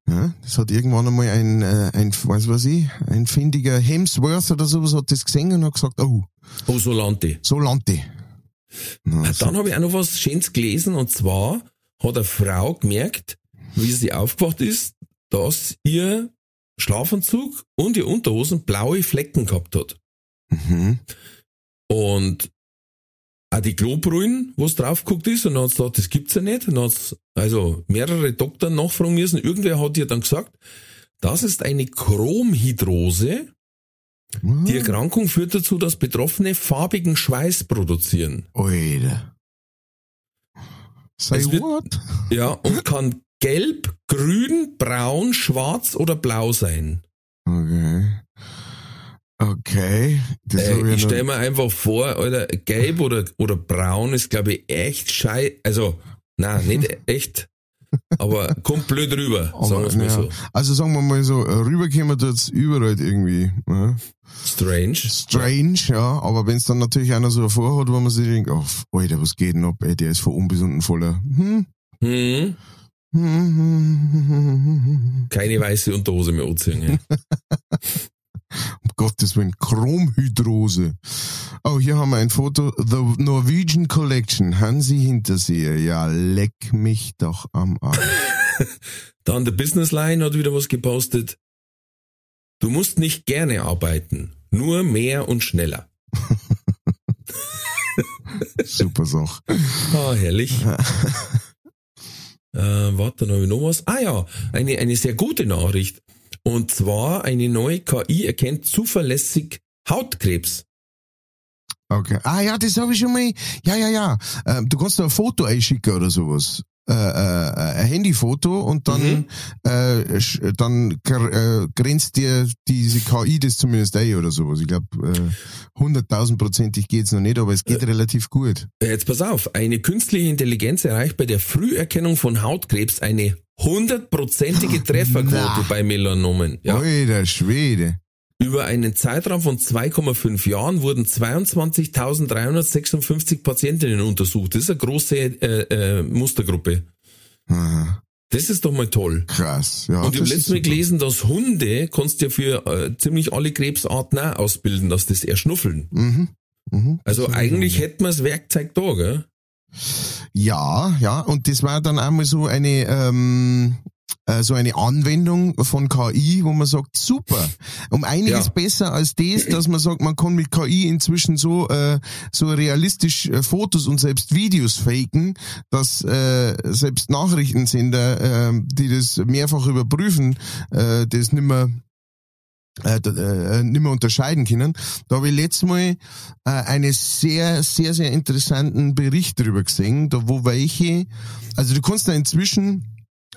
Ja, das hat irgendwann einmal ein, äh, ein, weiß was ich, ein findiger Hemsworth oder sowas hat das gesehen und hat gesagt, oh, Oh, so Lante. Na, Ah, so- Dann habe ich auch noch was Schönes gelesen und zwar hat eine Frau gemerkt, wie sie aufgewacht ist, dass ihr Schlafanzug und ihr Unterhosen blaue Flecken gehabt hat. Mhm. Und auch die Klobrühen, wo es drauf geguckt ist, und dann hat sie gesagt, das gibt's ja nicht. Und dann hat's also mehrere Doktor nachfragen müssen. Irgendwer hat ihr dann gesagt, das ist eine Chromhydrose. Die Erkrankung führt dazu, dass Betroffene farbigen Schweiß produzieren. Alter. Say Es wird- what? Ja, und kann gelb, grün, braun, schwarz oder blau sein. Okay. Okay. Äh, ich stelle mir einfach vor, Alter, gelb oder, oder braun ist, glaube ich, echt schei... Also, na nicht echt, aber kommt blöd rüber, sagen wir es mal ja. so. Also sagen wir mal so, rüberkommen tut's überall irgendwie. Ja. Strange. Strange, ja, aber wenn's dann natürlich einer so vorhat, wo man sich denkt, oh, Alter, was geht denn ab, ey, der ist von unbesunden voller. Hm, hm. keine weiße Unterhose mehr anziehen. Ja. Um Gottes Willen, Chromhydrose. Oh, hier haben wir ein Foto. The Norwegian Collection. Hansi Hinterseher. Ja, leck mich doch am Arsch. Dann der Business Line hat wieder was gepostet. Du musst nicht gerne arbeiten, nur mehr und schneller. Super Sache. Ah, herrlich. äh, warte, dann habe ich noch was. Ah ja, eine, eine sehr gute Nachricht. Und zwar eine neue KI erkennt zuverlässig Hautkrebs. Okay. Ah ja, das habe ich schon mal. Ja, ja, ja. Ähm, du kannst da ein Foto einschicken oder sowas. Äh, äh, ein Handyfoto und dann, Mhm. äh, dann äh, grenzt dir diese KI das zumindest ein oder sowas. Ich glaube, äh, hunderttausendprozentig geht's noch nicht, aber es geht relativ gut. Jetzt pass auf, eine künstliche Intelligenz erreicht bei der Früherkennung von Hautkrebs eine hundertprozentige Trefferquote bei Melanomen. Ja. Alter Schwede. Über einen Zeitraum von 2,5 Jahren wurden 22.356 Patientinnen untersucht. Das ist eine große äh, äh, Mustergruppe. Aha. Das ist doch mal toll. Krass. Ja, Und ich habe letztes ist Mal gelesen, dass Hunde kannst du ja für äh, ziemlich alle Krebsarten auch ausbilden, dass das erschnuffeln. Mhm. Mhm. Also eigentlich hätten wir das Werkzeug da, gell? Ja, ja, und das war dann einmal so eine, ähm, äh, so eine Anwendung von KI, wo man sagt, super, um einiges Ja. besser als das, dass man sagt, man kann mit KI inzwischen so, äh, so realistisch äh, Fotos und selbst Videos faken, dass äh, selbst Nachrichtensender, äh, die das mehrfach überprüfen, äh, das nimmer äh, äh, nicht mehr unterscheiden können. Da habe ich letztes Mal äh, einen sehr, sehr, sehr interessanten Bericht drüber gesehen, da wo welche, also du kannst da inzwischen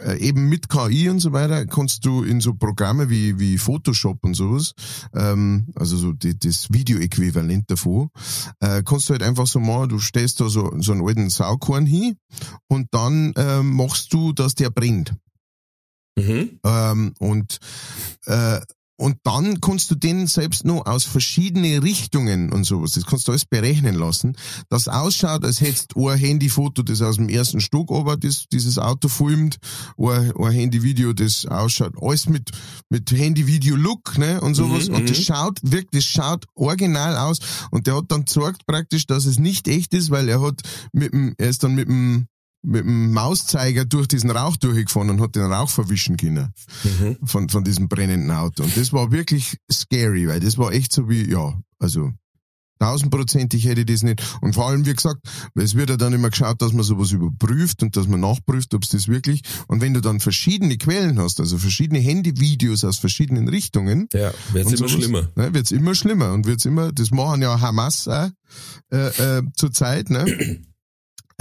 äh, eben mit KI und so weiter, kannst du in so Programme wie, wie Photoshop und sowas, ähm, also so die, das Video-Äquivalent davon, äh, kannst du halt einfach so machen, du stellst da so, so einen alten Saukorn hin und dann ähm, machst du, dass der brennt. Mhm. Ähm, und äh, und dann kannst du den selbst noch aus verschiedene Richtungen und sowas, das kannst du alles berechnen lassen, das ausschaut, als hättest du ein Handyfoto, das aus dem ersten Stock aber das, dieses Auto filmt, ein, ein Handyvideo, das ausschaut, alles mit, mit Handyvideo-Look, ne, und sowas, Mhm, und das mhm. schaut wirklich, das schaut original aus, und der hat dann gesagt praktisch, dass es nicht echt ist, weil er hat mit dem, er ist dann mit dem, mit dem Mauszeiger durch diesen Rauch durchgefahren und hat den Rauch verwischen können Mhm. von, von diesem brennenden Auto. Und das war wirklich scary, weil das war echt so wie, ja, also tausendprozentig hätte ich das nicht. Und vor allem, wie gesagt, es wird ja dann immer geschaut, dass man sowas überprüft und dass man nachprüft, ob es das wirklich, und wenn du dann verschiedene Quellen hast, also verschiedene Handyvideos aus verschiedenen Richtungen, Ja, wird's und immer sowas, schlimmer. Ne, wird's immer schlimmer und wird's immer, das machen ja Hamas auch, äh, äh, zur Zeit, ne?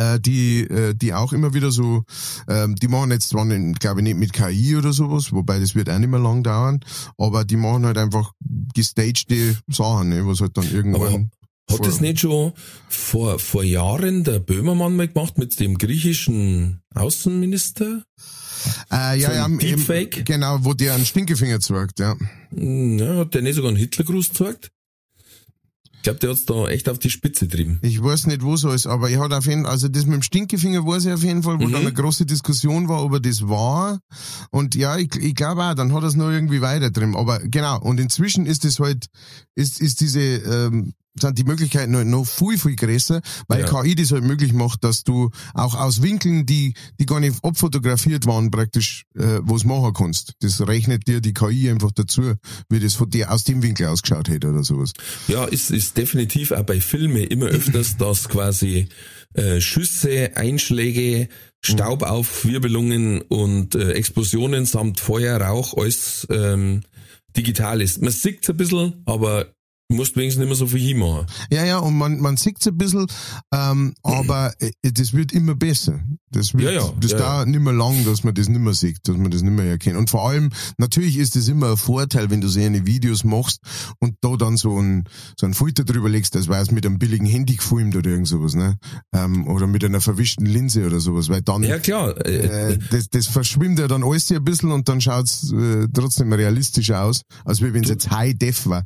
Äh, die, äh, die auch immer wieder so, ähm, die machen jetzt zwar, glaube ich, nicht mit KI oder sowas, wobei das wird auch nicht mehr lang dauern, aber die machen halt einfach gestagte Sachen, ne, was halt dann irgendwann. Hat vor- das nicht schon vor, vor Jahren der Böhmermann mal gemacht mit dem griechischen Außenminister? äh, ja, ja, ein eben, Deepfake? genau, wo der einen Stinkefinger zeigt, ja. Hm, Ja, hat der nicht sogar einen Hitlergruß gezeigt? Ich glaube, der hat's da echt auf die Spitze getrieben. Ich weiß nicht, wo so ist, aber ich hatte auf jeden Fall, also das mit dem Stinkefinger weiß ich auf jeden Fall, wo Mhm. dann eine große Diskussion war, ob er das war. Und ja, ich, ich glaube auch, dann hat er es noch irgendwie weiter drin. Aber genau, und inzwischen ist es halt, ist, ist diese, ähm, sind die Möglichkeiten noch, noch viel, viel größer, weil Ja. KI das halt möglich macht, dass du auch aus Winkeln, die, die gar nicht abfotografiert waren, praktisch, äh, was machen kannst. Das rechnet dir die KI einfach dazu, wie das von dir aus dem Winkel ausgeschaut hätte oder sowas. Ja, ist, ist definitiv auch bei Filmen immer öfters, dass quasi äh, Schüsse, Einschläge, Staubaufwirbelungen und äh, Explosionen samt Feuer, Rauch, alles ähm, digital ist. Man sieht's ein bisschen, aber musst wenigstens nicht mehr so viel hinmachen. Ja, ja, und man, man sieht's ein bisschen, ähm, aber äh, das wird immer besser. Das wird, Ja, ja, das ja, dauert nicht mehr lang, dass man das nicht mehr sieht, dass man das nicht mehr erkennt. Und vor allem, natürlich ist es immer ein Vorteil, wenn du so eine Videos machst und da dann so ein, so ein Filter drüber legst, das war es mit einem billigen Handy gefilmt oder irgend sowas, ne? Ähm, oder mit einer verwischten Linse oder sowas, weil dann, Ja klar, äh, äh, das, das verschwimmt ja dann alles ein bisschen und dann schaut's äh, trotzdem realistischer aus, als wie wenn es jetzt High Def war.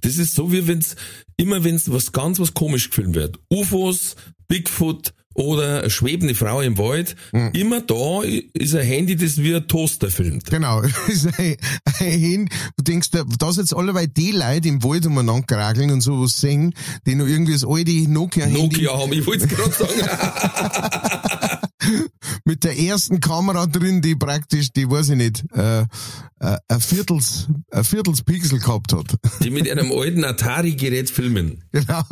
Das ist so wie wenn's immer wenn's was ganz was komisch gefilmt wird. UFOs, Bigfoot oder eine schwebende Frau im Wald, Mhm. immer da ist ein Handy, das wie ein Toaster filmt. Genau. ein, ein du denkst, da da sind jetzt alle die Leute im Wald umeinander krageln und sowas singen, die noch irgendwie das alte Nokia-Handy Nokia haben, ich wollte es gerade sagen. mit der ersten Kamera drin, die praktisch, die weiß ich nicht, äh, äh, ein Viertels, ein Viertels Pixel gehabt hat. die mit einem alten Atari-Gerät filmen. genau.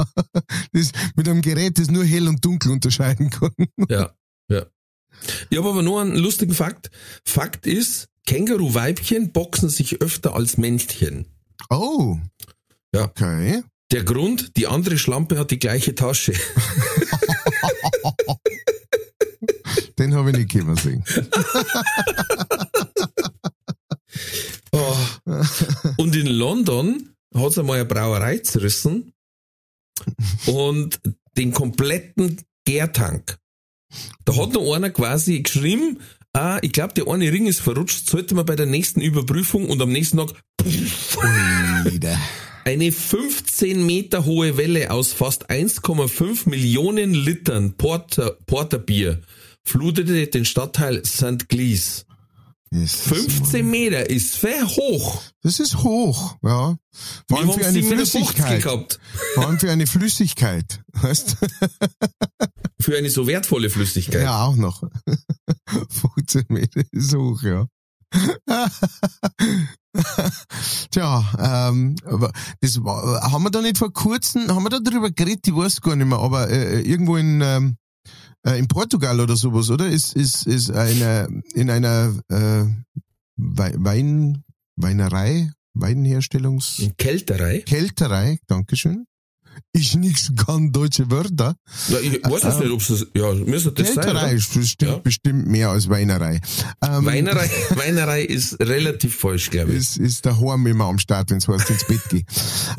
Das, mit einem Gerät, das nur hell und dunkel unterscheiden kann. Ja, ja. Ich habe aber nur einen lustigen Fakt. Fakt ist, Känguru-Weibchen boxen sich öfter als Männchen. Oh. Ja. Okay. Der Grund, die andere Schlampe hat die gleiche Tasche. Den habe ich nicht können sehen. Oh. Und in London hat es einmal eine Brauerei zerrissen und den kompletten Gärtank. Da hat noch einer quasi geschrieben, ah, ich glaube, der eine Ring ist verrutscht, sollte man bei der nächsten Überprüfung und am nächsten Tag Wieder. eine 15 Meter hohe Welle aus fast 1,5 Millionen Litern Porter, Porterbier flutete den Stadtteil St. Glees. Jesus, 15 Meter ist sehr hoch. Das ist hoch, ja. Vor allem für eine 57 Flüssigkeit. gehabt. Vor allem für eine Flüssigkeit. Weißt? Für eine so wertvolle Flüssigkeit. Ja, auch noch. 15 Meter ist hoch, ja. Tja, ähm, aber das war, haben wir da nicht vor kurzem, haben wir da drüber geredet, ich weiß gar nicht mehr, aber äh, irgendwo in, ähm, äh, in Portugal oder sowas, oder? Ist, ist, ist eine, in einer äh, Wei- Wein, Weinerei, Weinherstellungs... In Kälterei? Kälterei, Dankeschön. Ich nix kann deutsche Wörter. Ja, ich weiß jetzt nicht, ob es ja, müsste das sein. Kälterei ist bestimmt, Ja. bestimmt mehr als Weinerei. Ähm, Weinerei, Weinerei ist relativ falsch, glaube ich. ist, ist der Horn immer am Start, wenn es heißt, ins Bett geh.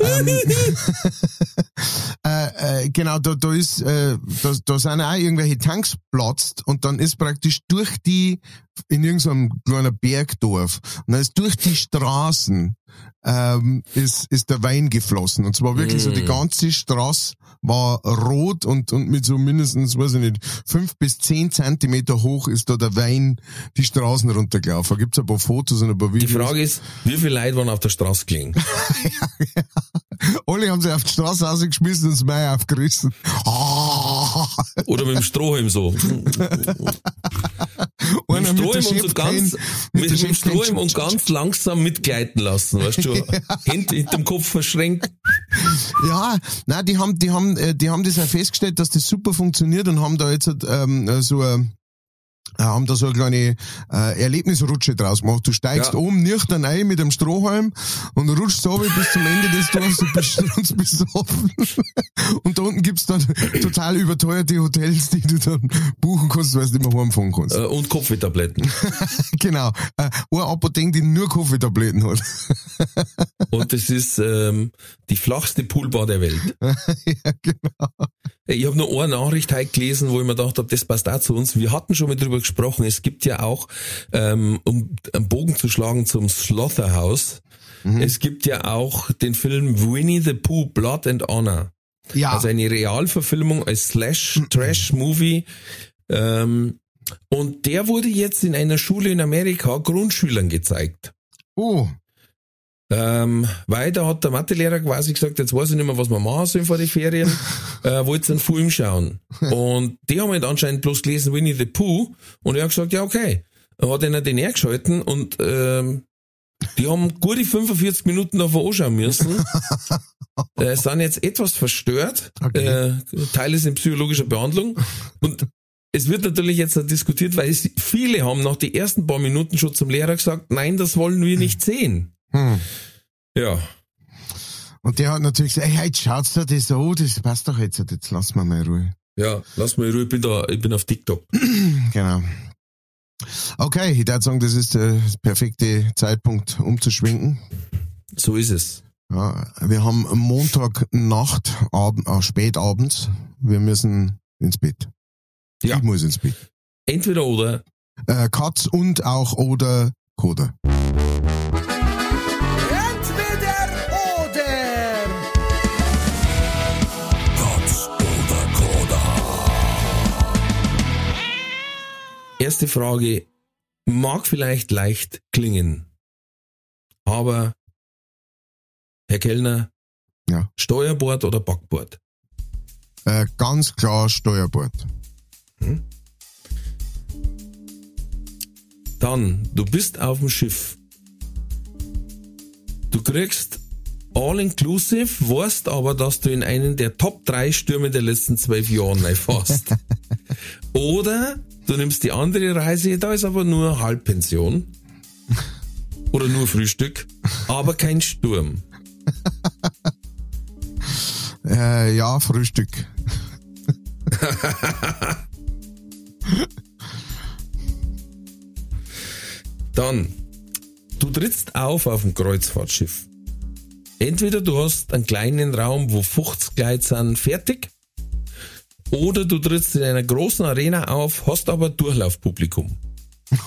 ähm, äh, äh, genau, da, da ist, äh, da, da sind auch irgendwelche Tanks platzt und dann ist praktisch durch die, in irgendeinem kleinen Bergdorf, und dann ist durch die Straßen, ähm, ist, ist der Wein geflossen. Und zwar wirklich mm. so die ganze Straße war rot und, und mit so mindestens, weiß ich nicht, fünf bis zehn Zentimeter hoch ist da der Wein die Straßen runtergelaufen. Da gibt's ein paar Fotos und ein paar Videos. Die Frage ist, wie viele Leute waren auf der Straße gelegen? ja, Alle haben sich auf die Straße rausgeschmissen und das Mai aufgerissen. Oder mit dem Strohhalm so. mit dem Strohhalm und so ganz, mit, mit dem Strohhalm und ganz langsam mitgleiten lassen, weißt du. Hände hinterm Kopf verschränkt. Ja, nein, die haben, die haben, äh, die haben das ja festgestellt, dass das super funktioniert und haben da jetzt ähm, so ein haben da so eine kleine äh, Erlebnisrutsche draus gemacht. Du steigst ja. oben nüchtern ein mit einem Strohhalm und rutschst so bis zum Ende des Dorfs und bist uns besoffen. und da unten gibt's dann total überteuerte Hotels, die du dann buchen kannst, weil du nicht mehr heimfahren kannst. Äh, und Kopfwehtabletten. genau. Äh, eine Apotheke, die nur Kopfwehtabletten hat. und das ist ähm, die flachste Poolbar der Welt. ja, genau. Ich habe nur eine Nachricht heute gelesen, wo ich mir gedacht habe, das passt auch zu uns. Wir hatten schon mal drüber gesprochen. Es gibt ja auch, ähm, um einen Bogen zu schlagen zum Slaughterhouse, mhm. es gibt ja auch den Film Winnie the Pooh, Blood and Honor. Ja. Also eine Realverfilmung als Slash-Trash-Movie. Ähm, und der wurde jetzt in einer Schule in Amerika Grundschülern gezeigt. Oh. Ähm, weil da hat der Mathelehrer quasi gesagt, jetzt weiß ich nicht mehr, was wir machen sollen vor den Ferien, äh, wollte einen Film schauen. Und die haben halt anscheinend bloß gelesen Winnie the Pooh und er hat gesagt, ja okay. Er hat ihnen den hergeschalten und ähm, die haben gute 45 Minuten davon anschauen müssen. äh, sind jetzt etwas verstört. Okay. Äh, Teile sind psychologischer Behandlung. Und es wird natürlich jetzt diskutiert, weil es, viele haben nach den ersten paar Minuten schon zum Lehrer gesagt, nein, das wollen wir nicht sehen. Hm. Ja. Und der hat natürlich gesagt, hey, jetzt schaut's dir das so, das passt doch jetzt, jetzt lass mal mal Ruhe. Ja, lass mal Ruhe, ich bin da, ich bin auf TikTok. genau. Okay, ich würde sagen, das ist der perfekte Zeitpunkt, umzuschwenken. So ist es. Ja, wir haben Montagnacht, Abend, äh, spät abends. Wir müssen ins Bett. Ja. Ich muss ins Bett. Entweder oder. Äh, Katz und auch oder Koda. Erste Frage mag vielleicht leicht klingen, aber Herr Kellner, ja. Steuerbord oder Backbord? Äh, ganz klar Steuerbord. Hm? Dann, du bist auf dem Schiff. Du kriegst all-inclusive, weißt aber, dass du in einen der Top 3 Stürme der letzten zwölf Jahre fährst. Oder Du nimmst die andere Reise, da ist aber nur Halbpension. Oder nur Frühstück, aber kein Sturm. äh, ja, Frühstück. Dann, du trittst auf auf dem Kreuzfahrtschiff. Entweder du hast einen kleinen Raum, wo 50 Leute sind, fertig, oder du trittst in einer großen Arena auf, hast aber Durchlaufpublikum.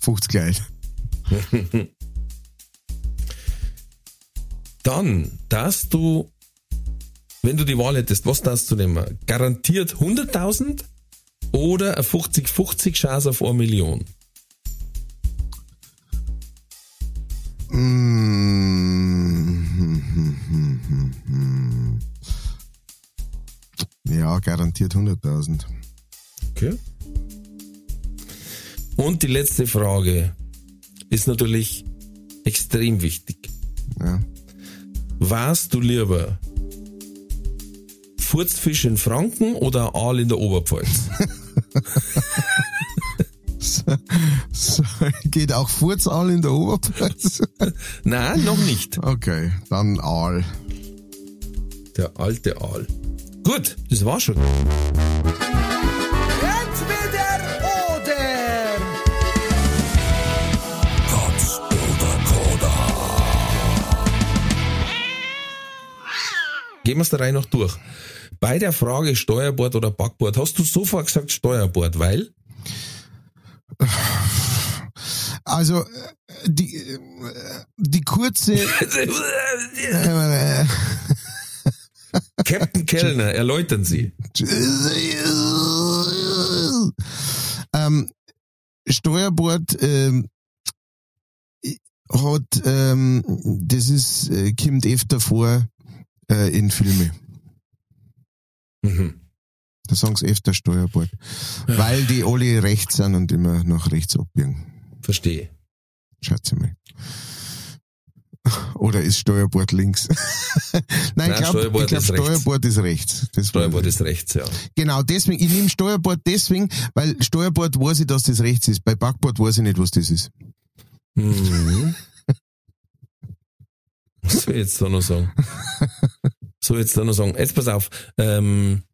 50 gleich. Dann darfst du, wenn du die Wahl hättest, was darfst du nehmen? Garantiert 100.000 oder eine 50-50 Chance auf eine Million? Mm. Ja, garantiert 100.000. Okay. Und die letzte Frage ist natürlich extrem wichtig. Ja. Warst du lieber Furzfisch in Franken oder Aal in der Oberpfalz? so, so, geht auch Furzaal in der Oberpfalz? Nein, noch nicht. Okay, dann Aal. Der alte Aal. Gut, das war schon. Entweder oder. Gott oder Koda. Gehen wir es da rein noch durch. Bei der Frage Steuerbord oder Backbord hast du sofort gesagt Steuerbord, weil? Also die, äh, die kurze. Captain Kellner, erläutern Sie. ähm, Steuerbord ähm, hat, ähm, das ist, äh, kommt öfter vor äh, in Filme. Mhm. Da sagen sie öfter Steuerbord. Weil die alle rechts sind und immer nach rechts abbiegen. Verstehe. Schätze mal. Oder ist Steuerbord links? Nein, ich glaube, Steuerbord glaub, ist rechts. Steuerbord ist rechts. Das Steuerbord ist rechts, ja. Genau, deswegen, ich nehme Steuerbord deswegen, weil Steuerbord weiß ich, dass das rechts ist. Bei Backbord weiß ich nicht, was das ist. Mhm. Was soll ich jetzt da noch sagen? So jetzt da noch sagen. Jetzt pass auf. Ähm,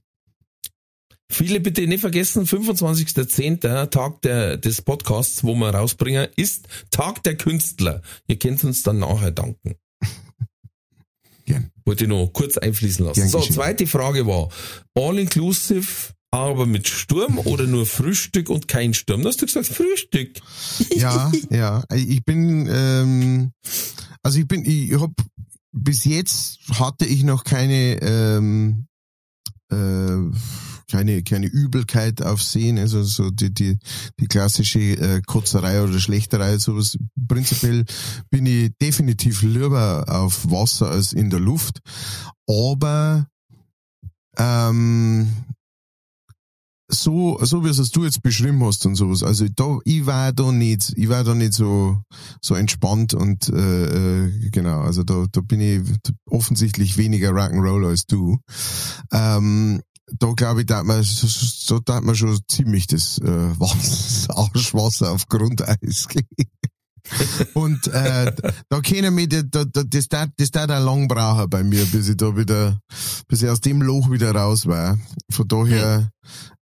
viele bitte nicht vergessen, 25.10., Tag der, des Podcasts, wo wir rausbringen, ist Tag der Künstler. Ihr könnt uns dann nachher danken. Gern. Wollte ich noch kurz einfließen lassen. Gern so, geschehen. zweite Frage war, all-inclusive, aber mit Sturm oder nur Frühstück und kein Sturm? Hast du gesagt, Frühstück. Ja, ja. Ich bin, ähm, also ich bin, ich hab, bis jetzt hatte ich noch keine, ähm, äh, keine, keine Übelkeit auf Sehen, also so die, die, die klassische äh, Kotzerei oder Schlechterei, sowas. Prinzipiell bin ich definitiv lieber auf Wasser als in der Luft, aber ähm, so, so wie es du jetzt beschrieben hast und sowas. Also da, ich war da nicht, ich war da nicht so, so entspannt und äh, äh, genau, also da, da bin ich offensichtlich weniger Rock'n'Roll als du. Ähm, da glaube ich, da man, so, so da man schon ziemlich das äh, Wasser, Arschwasser auf Grundeis. Und äh, da können wir, da, da, das da, das da lang brauchen bei mir, bis ich da wieder, bis ich aus dem Loch wieder raus war. Von daher,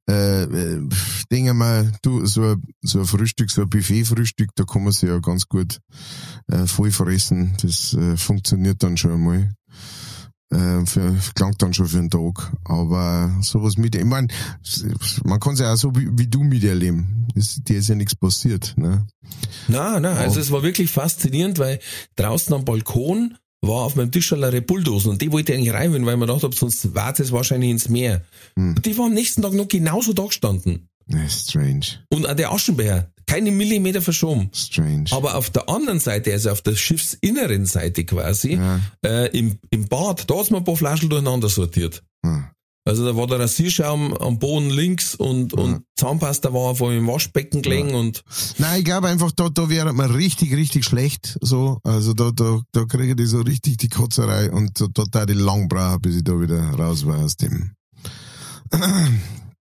äh, äh, denke mal, du, so ein, so ein Frühstück, so ein Buffet-Frühstück, da kann man sich ja ganz gut äh, voll fressen. Das äh, funktioniert dann schon einmal. Äh, für, klangt dann schon für einen Tag. Aber sowas mit, ich meine, man kann es ja auch so wie, wie du miterleben. Das, dir ist ja nichts passiert. Ne? Na, na, also es war wirklich faszinierend, weil draußen am Balkon war auf meinem Tisch schon eine Bulldosen und die wollte ich eigentlich rein, weil man gedacht habe, sonst war es wahrscheinlich ins Meer. Hm. Und die war am nächsten Tag noch genauso da gestanden. Ja, strange. Und auch der Aschenbecher, keine Millimeter verschoben. Strange. Aber auf der anderen Seite, also auf der schiffsinneren Seite quasi, Ja. äh, im, im Bad, da hat's mir ein paar Flaschen durcheinander sortiert. Hm. Also da war der Rasierschaum am Boden links und, und Zahnpasta war vor dem Waschbecken gelegen und Nein, ich glaube einfach, da, da wäre man richtig, richtig schlecht. So, also da, da, da kriege ich so richtig die Kotzerei und da, da, da die lang brauchen, bis ich da wieder raus war aus dem.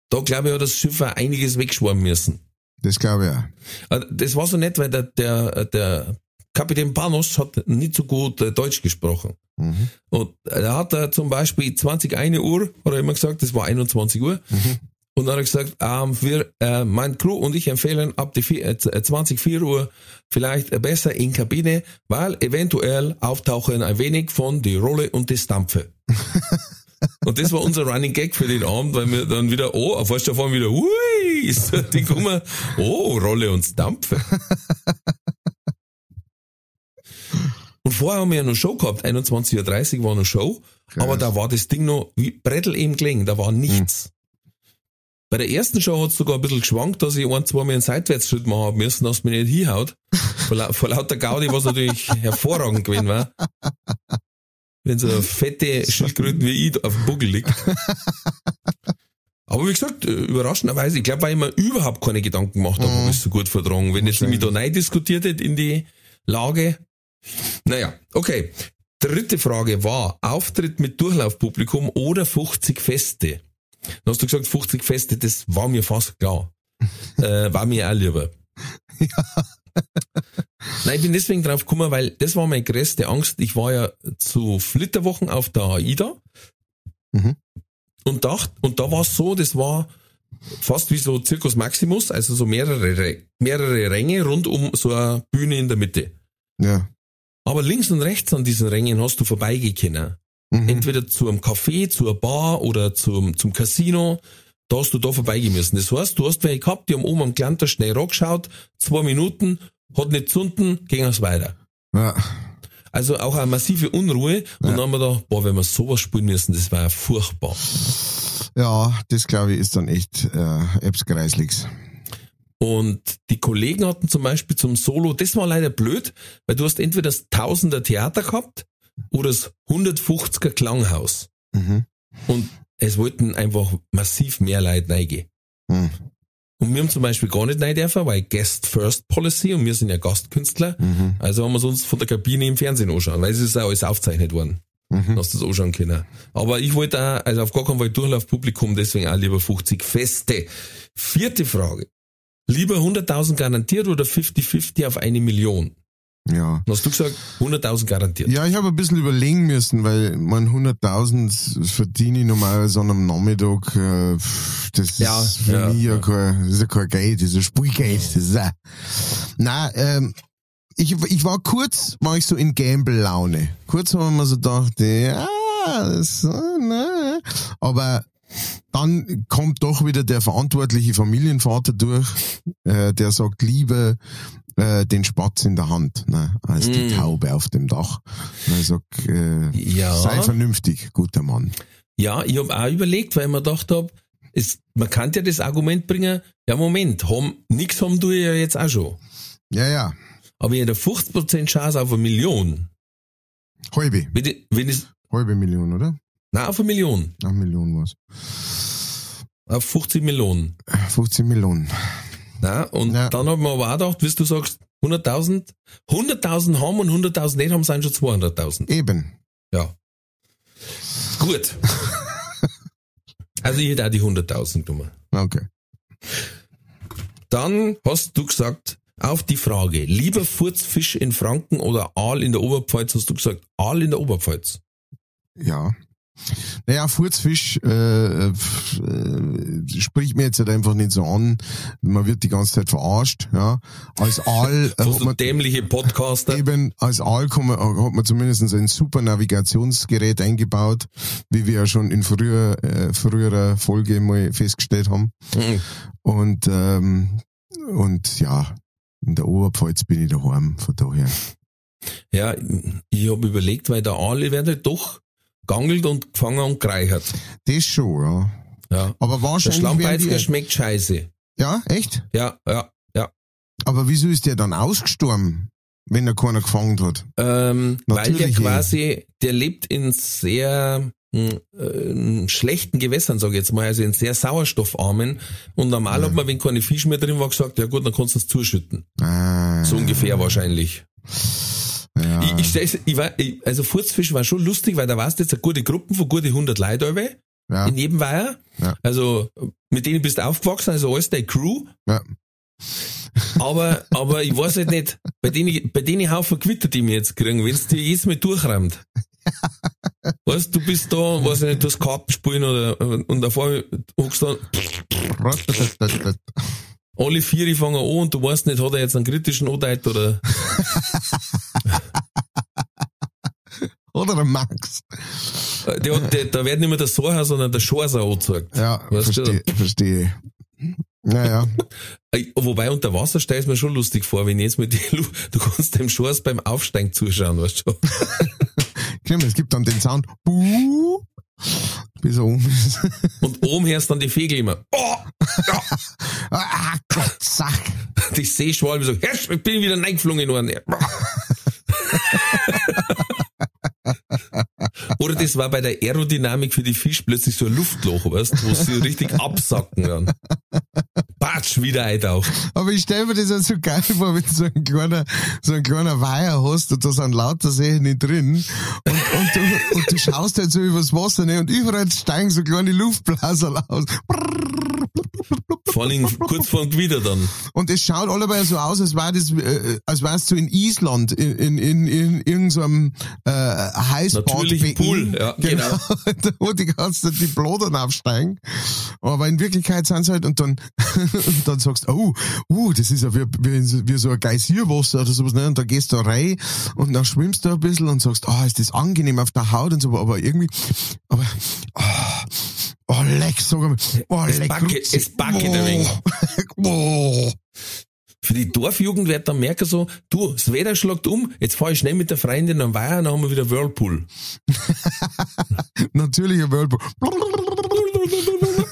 Da glaube ich, hat das Schiff auch einiges wegschwammen müssen. Das glaube ich auch. Also Das war so nett, weil der, der, der Kapitän Panos hat nicht so gut äh, Deutsch gesprochen. Mhm. Und er hat da zum Beispiel 21 Uhr, hat er immer gesagt, das war 21 Uhr. Und dann hat er gesagt, ähm, wir, äh, mein Crew und ich empfehlen ab die vier, äh, 20, 4 Uhr vielleicht äh, besser in Kabine, weil eventuell auftauchen ein wenig von die Rolle und die Stampfe. und das war unser Running Gag für den Abend, weil wir dann wieder, oh, auf einmal fahren wieder, hui, ist die kommen, oh, Rolle und Stampfe. Und vorher haben wir ja noch Show gehabt, 21.30 Uhr war noch Show, Krass. aber da war das Ding noch wie Brettel im Kling, da war nichts. Bei der ersten Show hat es sogar ein bisschen geschwankt, dass ich ein, zwei Mal einen Seitwärtsschritt machen hab müssen, dass mich nicht hinhaut. Vor lauter Gaudi, was natürlich hervorragend gewesen war. Wenn so eine fette Schildkröten wie ich auf dem Buckel liegt. Aber wie gesagt, äh, überraschenderweise, ich glaube, weil ich mir überhaupt keine Gedanken gemacht habe, ob ich es so gut vertragen. Wenn jetzt mich da rein diskutiert hätte in die Lage. Naja, okay. Dritte Frage war, Auftritt mit Durchlaufpublikum oder 50 Feste? Dann hast du gesagt, 50 Feste, das war mir fast klar. äh, war mir auch lieber. Nein, ich bin deswegen drauf gekommen, weil das war meine größte Angst. Ich war ja zu Flitterwochen auf der AIDA Mhm. und dachte, und da war es so, das war fast wie so Circus Maximus, also so mehrere, mehrere Ränge rund um so eine Bühne in der Mitte. Ja. Aber links und rechts an diesen Rängen hast du vorbeigekommen. Mhm. Entweder zu einem Café, zur Bar oder zum, zum Casino. Da hast du da vorbeigehen müssen. Das heißt, du hast welche gehabt, die haben oben am Glanter schnell rangeschaut, zwei Minuten, hat nicht zunden, ging es weiter. Ja. Also auch eine massive Unruhe. Und dann haben wir gedacht, boah, wenn wir sowas spielen müssen, das war ja furchtbar. Ja, das glaube ich ist dann echt äh, Apps Kreisligs. Und die Kollegen hatten zum Beispiel zum Solo, das war leider blöd, weil du hast entweder das Tausender Theater gehabt oder das 150er Klanghaus. Mhm. Und es wollten einfach massiv mehr Leute reingehen. Hm. Und wir haben zum Beispiel gar nicht rein dürfen, weil Guest First Policy und wir sind ja Gastkünstler. Mhm. Also haben wir es uns von der Kabine im Fernsehen anschauen, weil es ist auch alles aufgezeichnet worden. Mhm. Dass du das anschauen können. Aber ich wollte auch, also auf gar keinen Fall Durchlaufpublikum, deswegen auch lieber 50 Feste. Vierte Frage. Lieber 100.000 garantiert oder 50-50 auf eine Million? Ja. Hast du gesagt, 100.000 garantiert. Ja, ich habe ein bisschen überlegen müssen, weil man 100.000 verdiene ich normalerweise an einem Nachmittag. Äh, das Ja, ist für ja, mich ja, ja. kein, das ist ja kein Geld, das ist ein Spielgeld. Das ist ja. Nein, ähm, ich, ich war kurz, war ich so in Gamble-Laune. Kurz haben wir so gedacht, ja, das, ne. aber dann kommt doch wieder der verantwortliche Familienvater durch, äh, der sagt, lieber äh, den Spatz in der Hand, ne, als die Mm. Taube auf dem Dach. Und ich sag, äh, Ja. sei vernünftig, guter Mann. Ja, ich habe auch überlegt, weil ich mir gedacht hab, es, man kann ja das Argument bringen, ja Moment, haben, nix haben du ja jetzt auch schon. Ja, ja, Aber ich hätte 50% Chance auf eine Million. halbe, Wenn ich, wenn halbe Million, oder? nein, auf eine Million. Eine Million was. Auf 50 Millionen. 15 Millionen. Nein, und Ja. dann hab ich mir aber auch gedacht, wie du sagst, 100.000, 100.000 haben und 100.000 nicht haben, sind schon 200.000. Eben. Ja. Gut. Also ich hätte auch die 100.000 genommen. Okay. Dann hast du gesagt, auf die Frage, lieber Furzfisch in Franken oder Aal in der Oberpfalz, hast du gesagt, Aal in der Oberpfalz. Ja. Naja, Furzfisch äh, äh, spricht mir jetzt halt einfach nicht so an. Man wird die ganze Zeit verarscht. Ja. Als Aal äh, So, man dämliche Podcaster. eben als Aal kann man, hat man zumindest ein super Navigationsgerät eingebaut, wie wir ja schon in früher, äh, früherer Folge mal festgestellt haben. Mhm. Und ähm, und ja, in der Oberpfalz bin ich daheim, von daher. Ja, ich habe überlegt, weil der Aal wird halt doch gangelt und gefangen und gereichert. Das schon, ja. Ja. Aber Der wahrscheinlich werden Schlammpeitzger die, schmeckt scheiße. Ja, echt? Ja, ja, ja. Aber wieso ist der dann ausgestorben, wenn er keiner gefangen hat? Ähm, weil der quasi, der lebt in sehr mh, äh, schlechten Gewässern, sage ich jetzt mal, also in sehr sauerstoffarmen. Und normal hat man, wenn keine Fisch mehr drin war, gesagt, ja gut, dann kannst du es zuschütten. Ah, So ungefähr wahrscheinlich. Ja. Ich, ich stell's, ich war, ich, also Furzfisch war schon lustig, weil da warst jetzt eine gute Gruppen von gute 100 Leute alle ja, in jedem Weiher. Ja. Also mit denen bist du aufgewachsen, also alles deine Crew. ja. Aber, aber ich weiß halt nicht, bei denen, bei denen Haufen Quitter, die wir jetzt kriegen, wenn es dir jedes Mal durchrammt. Weißt du, du bist da, weiß ich nicht, du hast Karten spielen oder, und einmal hockst du dann, alle vier fangen an und du weißt nicht, hat er jetzt einen kritischen Anteil oder, Oder der Max. äh, der, der, da wird nicht mehr der Soher, sondern der Schorser angezeigt. Ja, Weißt du? verstehe, verstehe. Naja, Äh, Wobei unter Wasser stelle ich mir schon lustig vor, wenn jetzt mit die Lu du kannst dem Schors beim Aufsteigen zuschauen, weißt du? Stimmt, es gibt dann den Sound. Buh, bis er oben ist. Und oben hörst dann die Vögel immer, oh, ah, Gott, sag. die Seeschwalbe so, ich bin wieder reingeflogen in einen. Oder das war bei der Aerodynamik für die Fisch plötzlich so ein Luftloch, weißt wo sie richtig absacken dann. Batsch, wieder eintaucht. Aber ich stelle mir das auch so geil vor, wenn du so ein kleiner, so ein kleiner Weiher hast und da sind lauter Seen nicht drin und, und, du, und du schaust halt so übers Wasser ne, und überall steigen so kleine Luftblasen aus. Vor allem kurz vor dem Gewitter dann. Und es schaut allebei so aus, als war das, äh, als wärst du in Island, in, in, in, in irgendeinem äh. Natürlichen Pool, ja, genau. wo die ganze Zeit die Blodern aufsteigen. Aber in Wirklichkeit sind sie halt, und dann, und dann sagst du, oh, uh, das ist ja wie, wie, wie so ein Geysirwasser oder sowas, ne? Und dann gehst du rein und dann schwimmst du ein bisschen und sagst, ah, ist das angenehm auf der Haut und so, aber irgendwie, aber, ah, oh, leck, sag mal, oh, Es leck, backe- es backe ein wenig. Oh. Für die Dorfjugend wird dann merken so, du, das Wetter schlagt um, jetzt fahr ich schnell mit der Freundin am Weiher, dann haben wir wieder Whirlpool. Natürlicher Whirlpool.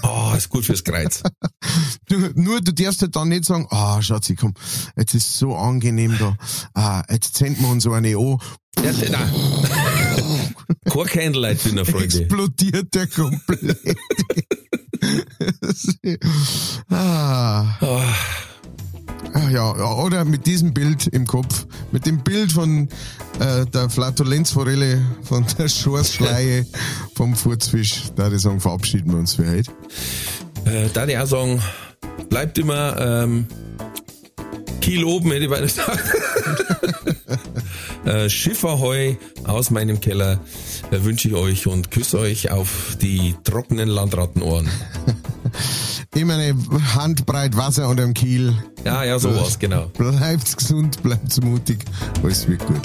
Ah, ist gut fürs Kreuz. Du, nur du darfst halt dann nicht sagen, ah, Schatzi, komm, jetzt ist so angenehm da. Ah, jetzt zünden wir uns so eine an. Ja, nein. Kein Candlelight Dinner, Freunde. Explodiert der komplett. ah. Ah, ja, oder mit diesem Bild im Kopf, mit dem Bild von äh, der Flatulenzforelle, von der Schorsschleie, vom Furzfisch, da ich sagen, verabschieden wir uns für heute. äh, da die auch sagen, bleibt immer ähm, Kiel oben, hätte ich beinahe gesagt. äh, Schifferheu aus meinem Keller äh, wünsche ich euch und küsse euch auf die trockenen Landrattenohren. Immer eine Handbreit Wasser unter dem Kiel. Ja, ja, sowas, genau. Bleibt's gesund, bleibt's mutig, alles wird gut.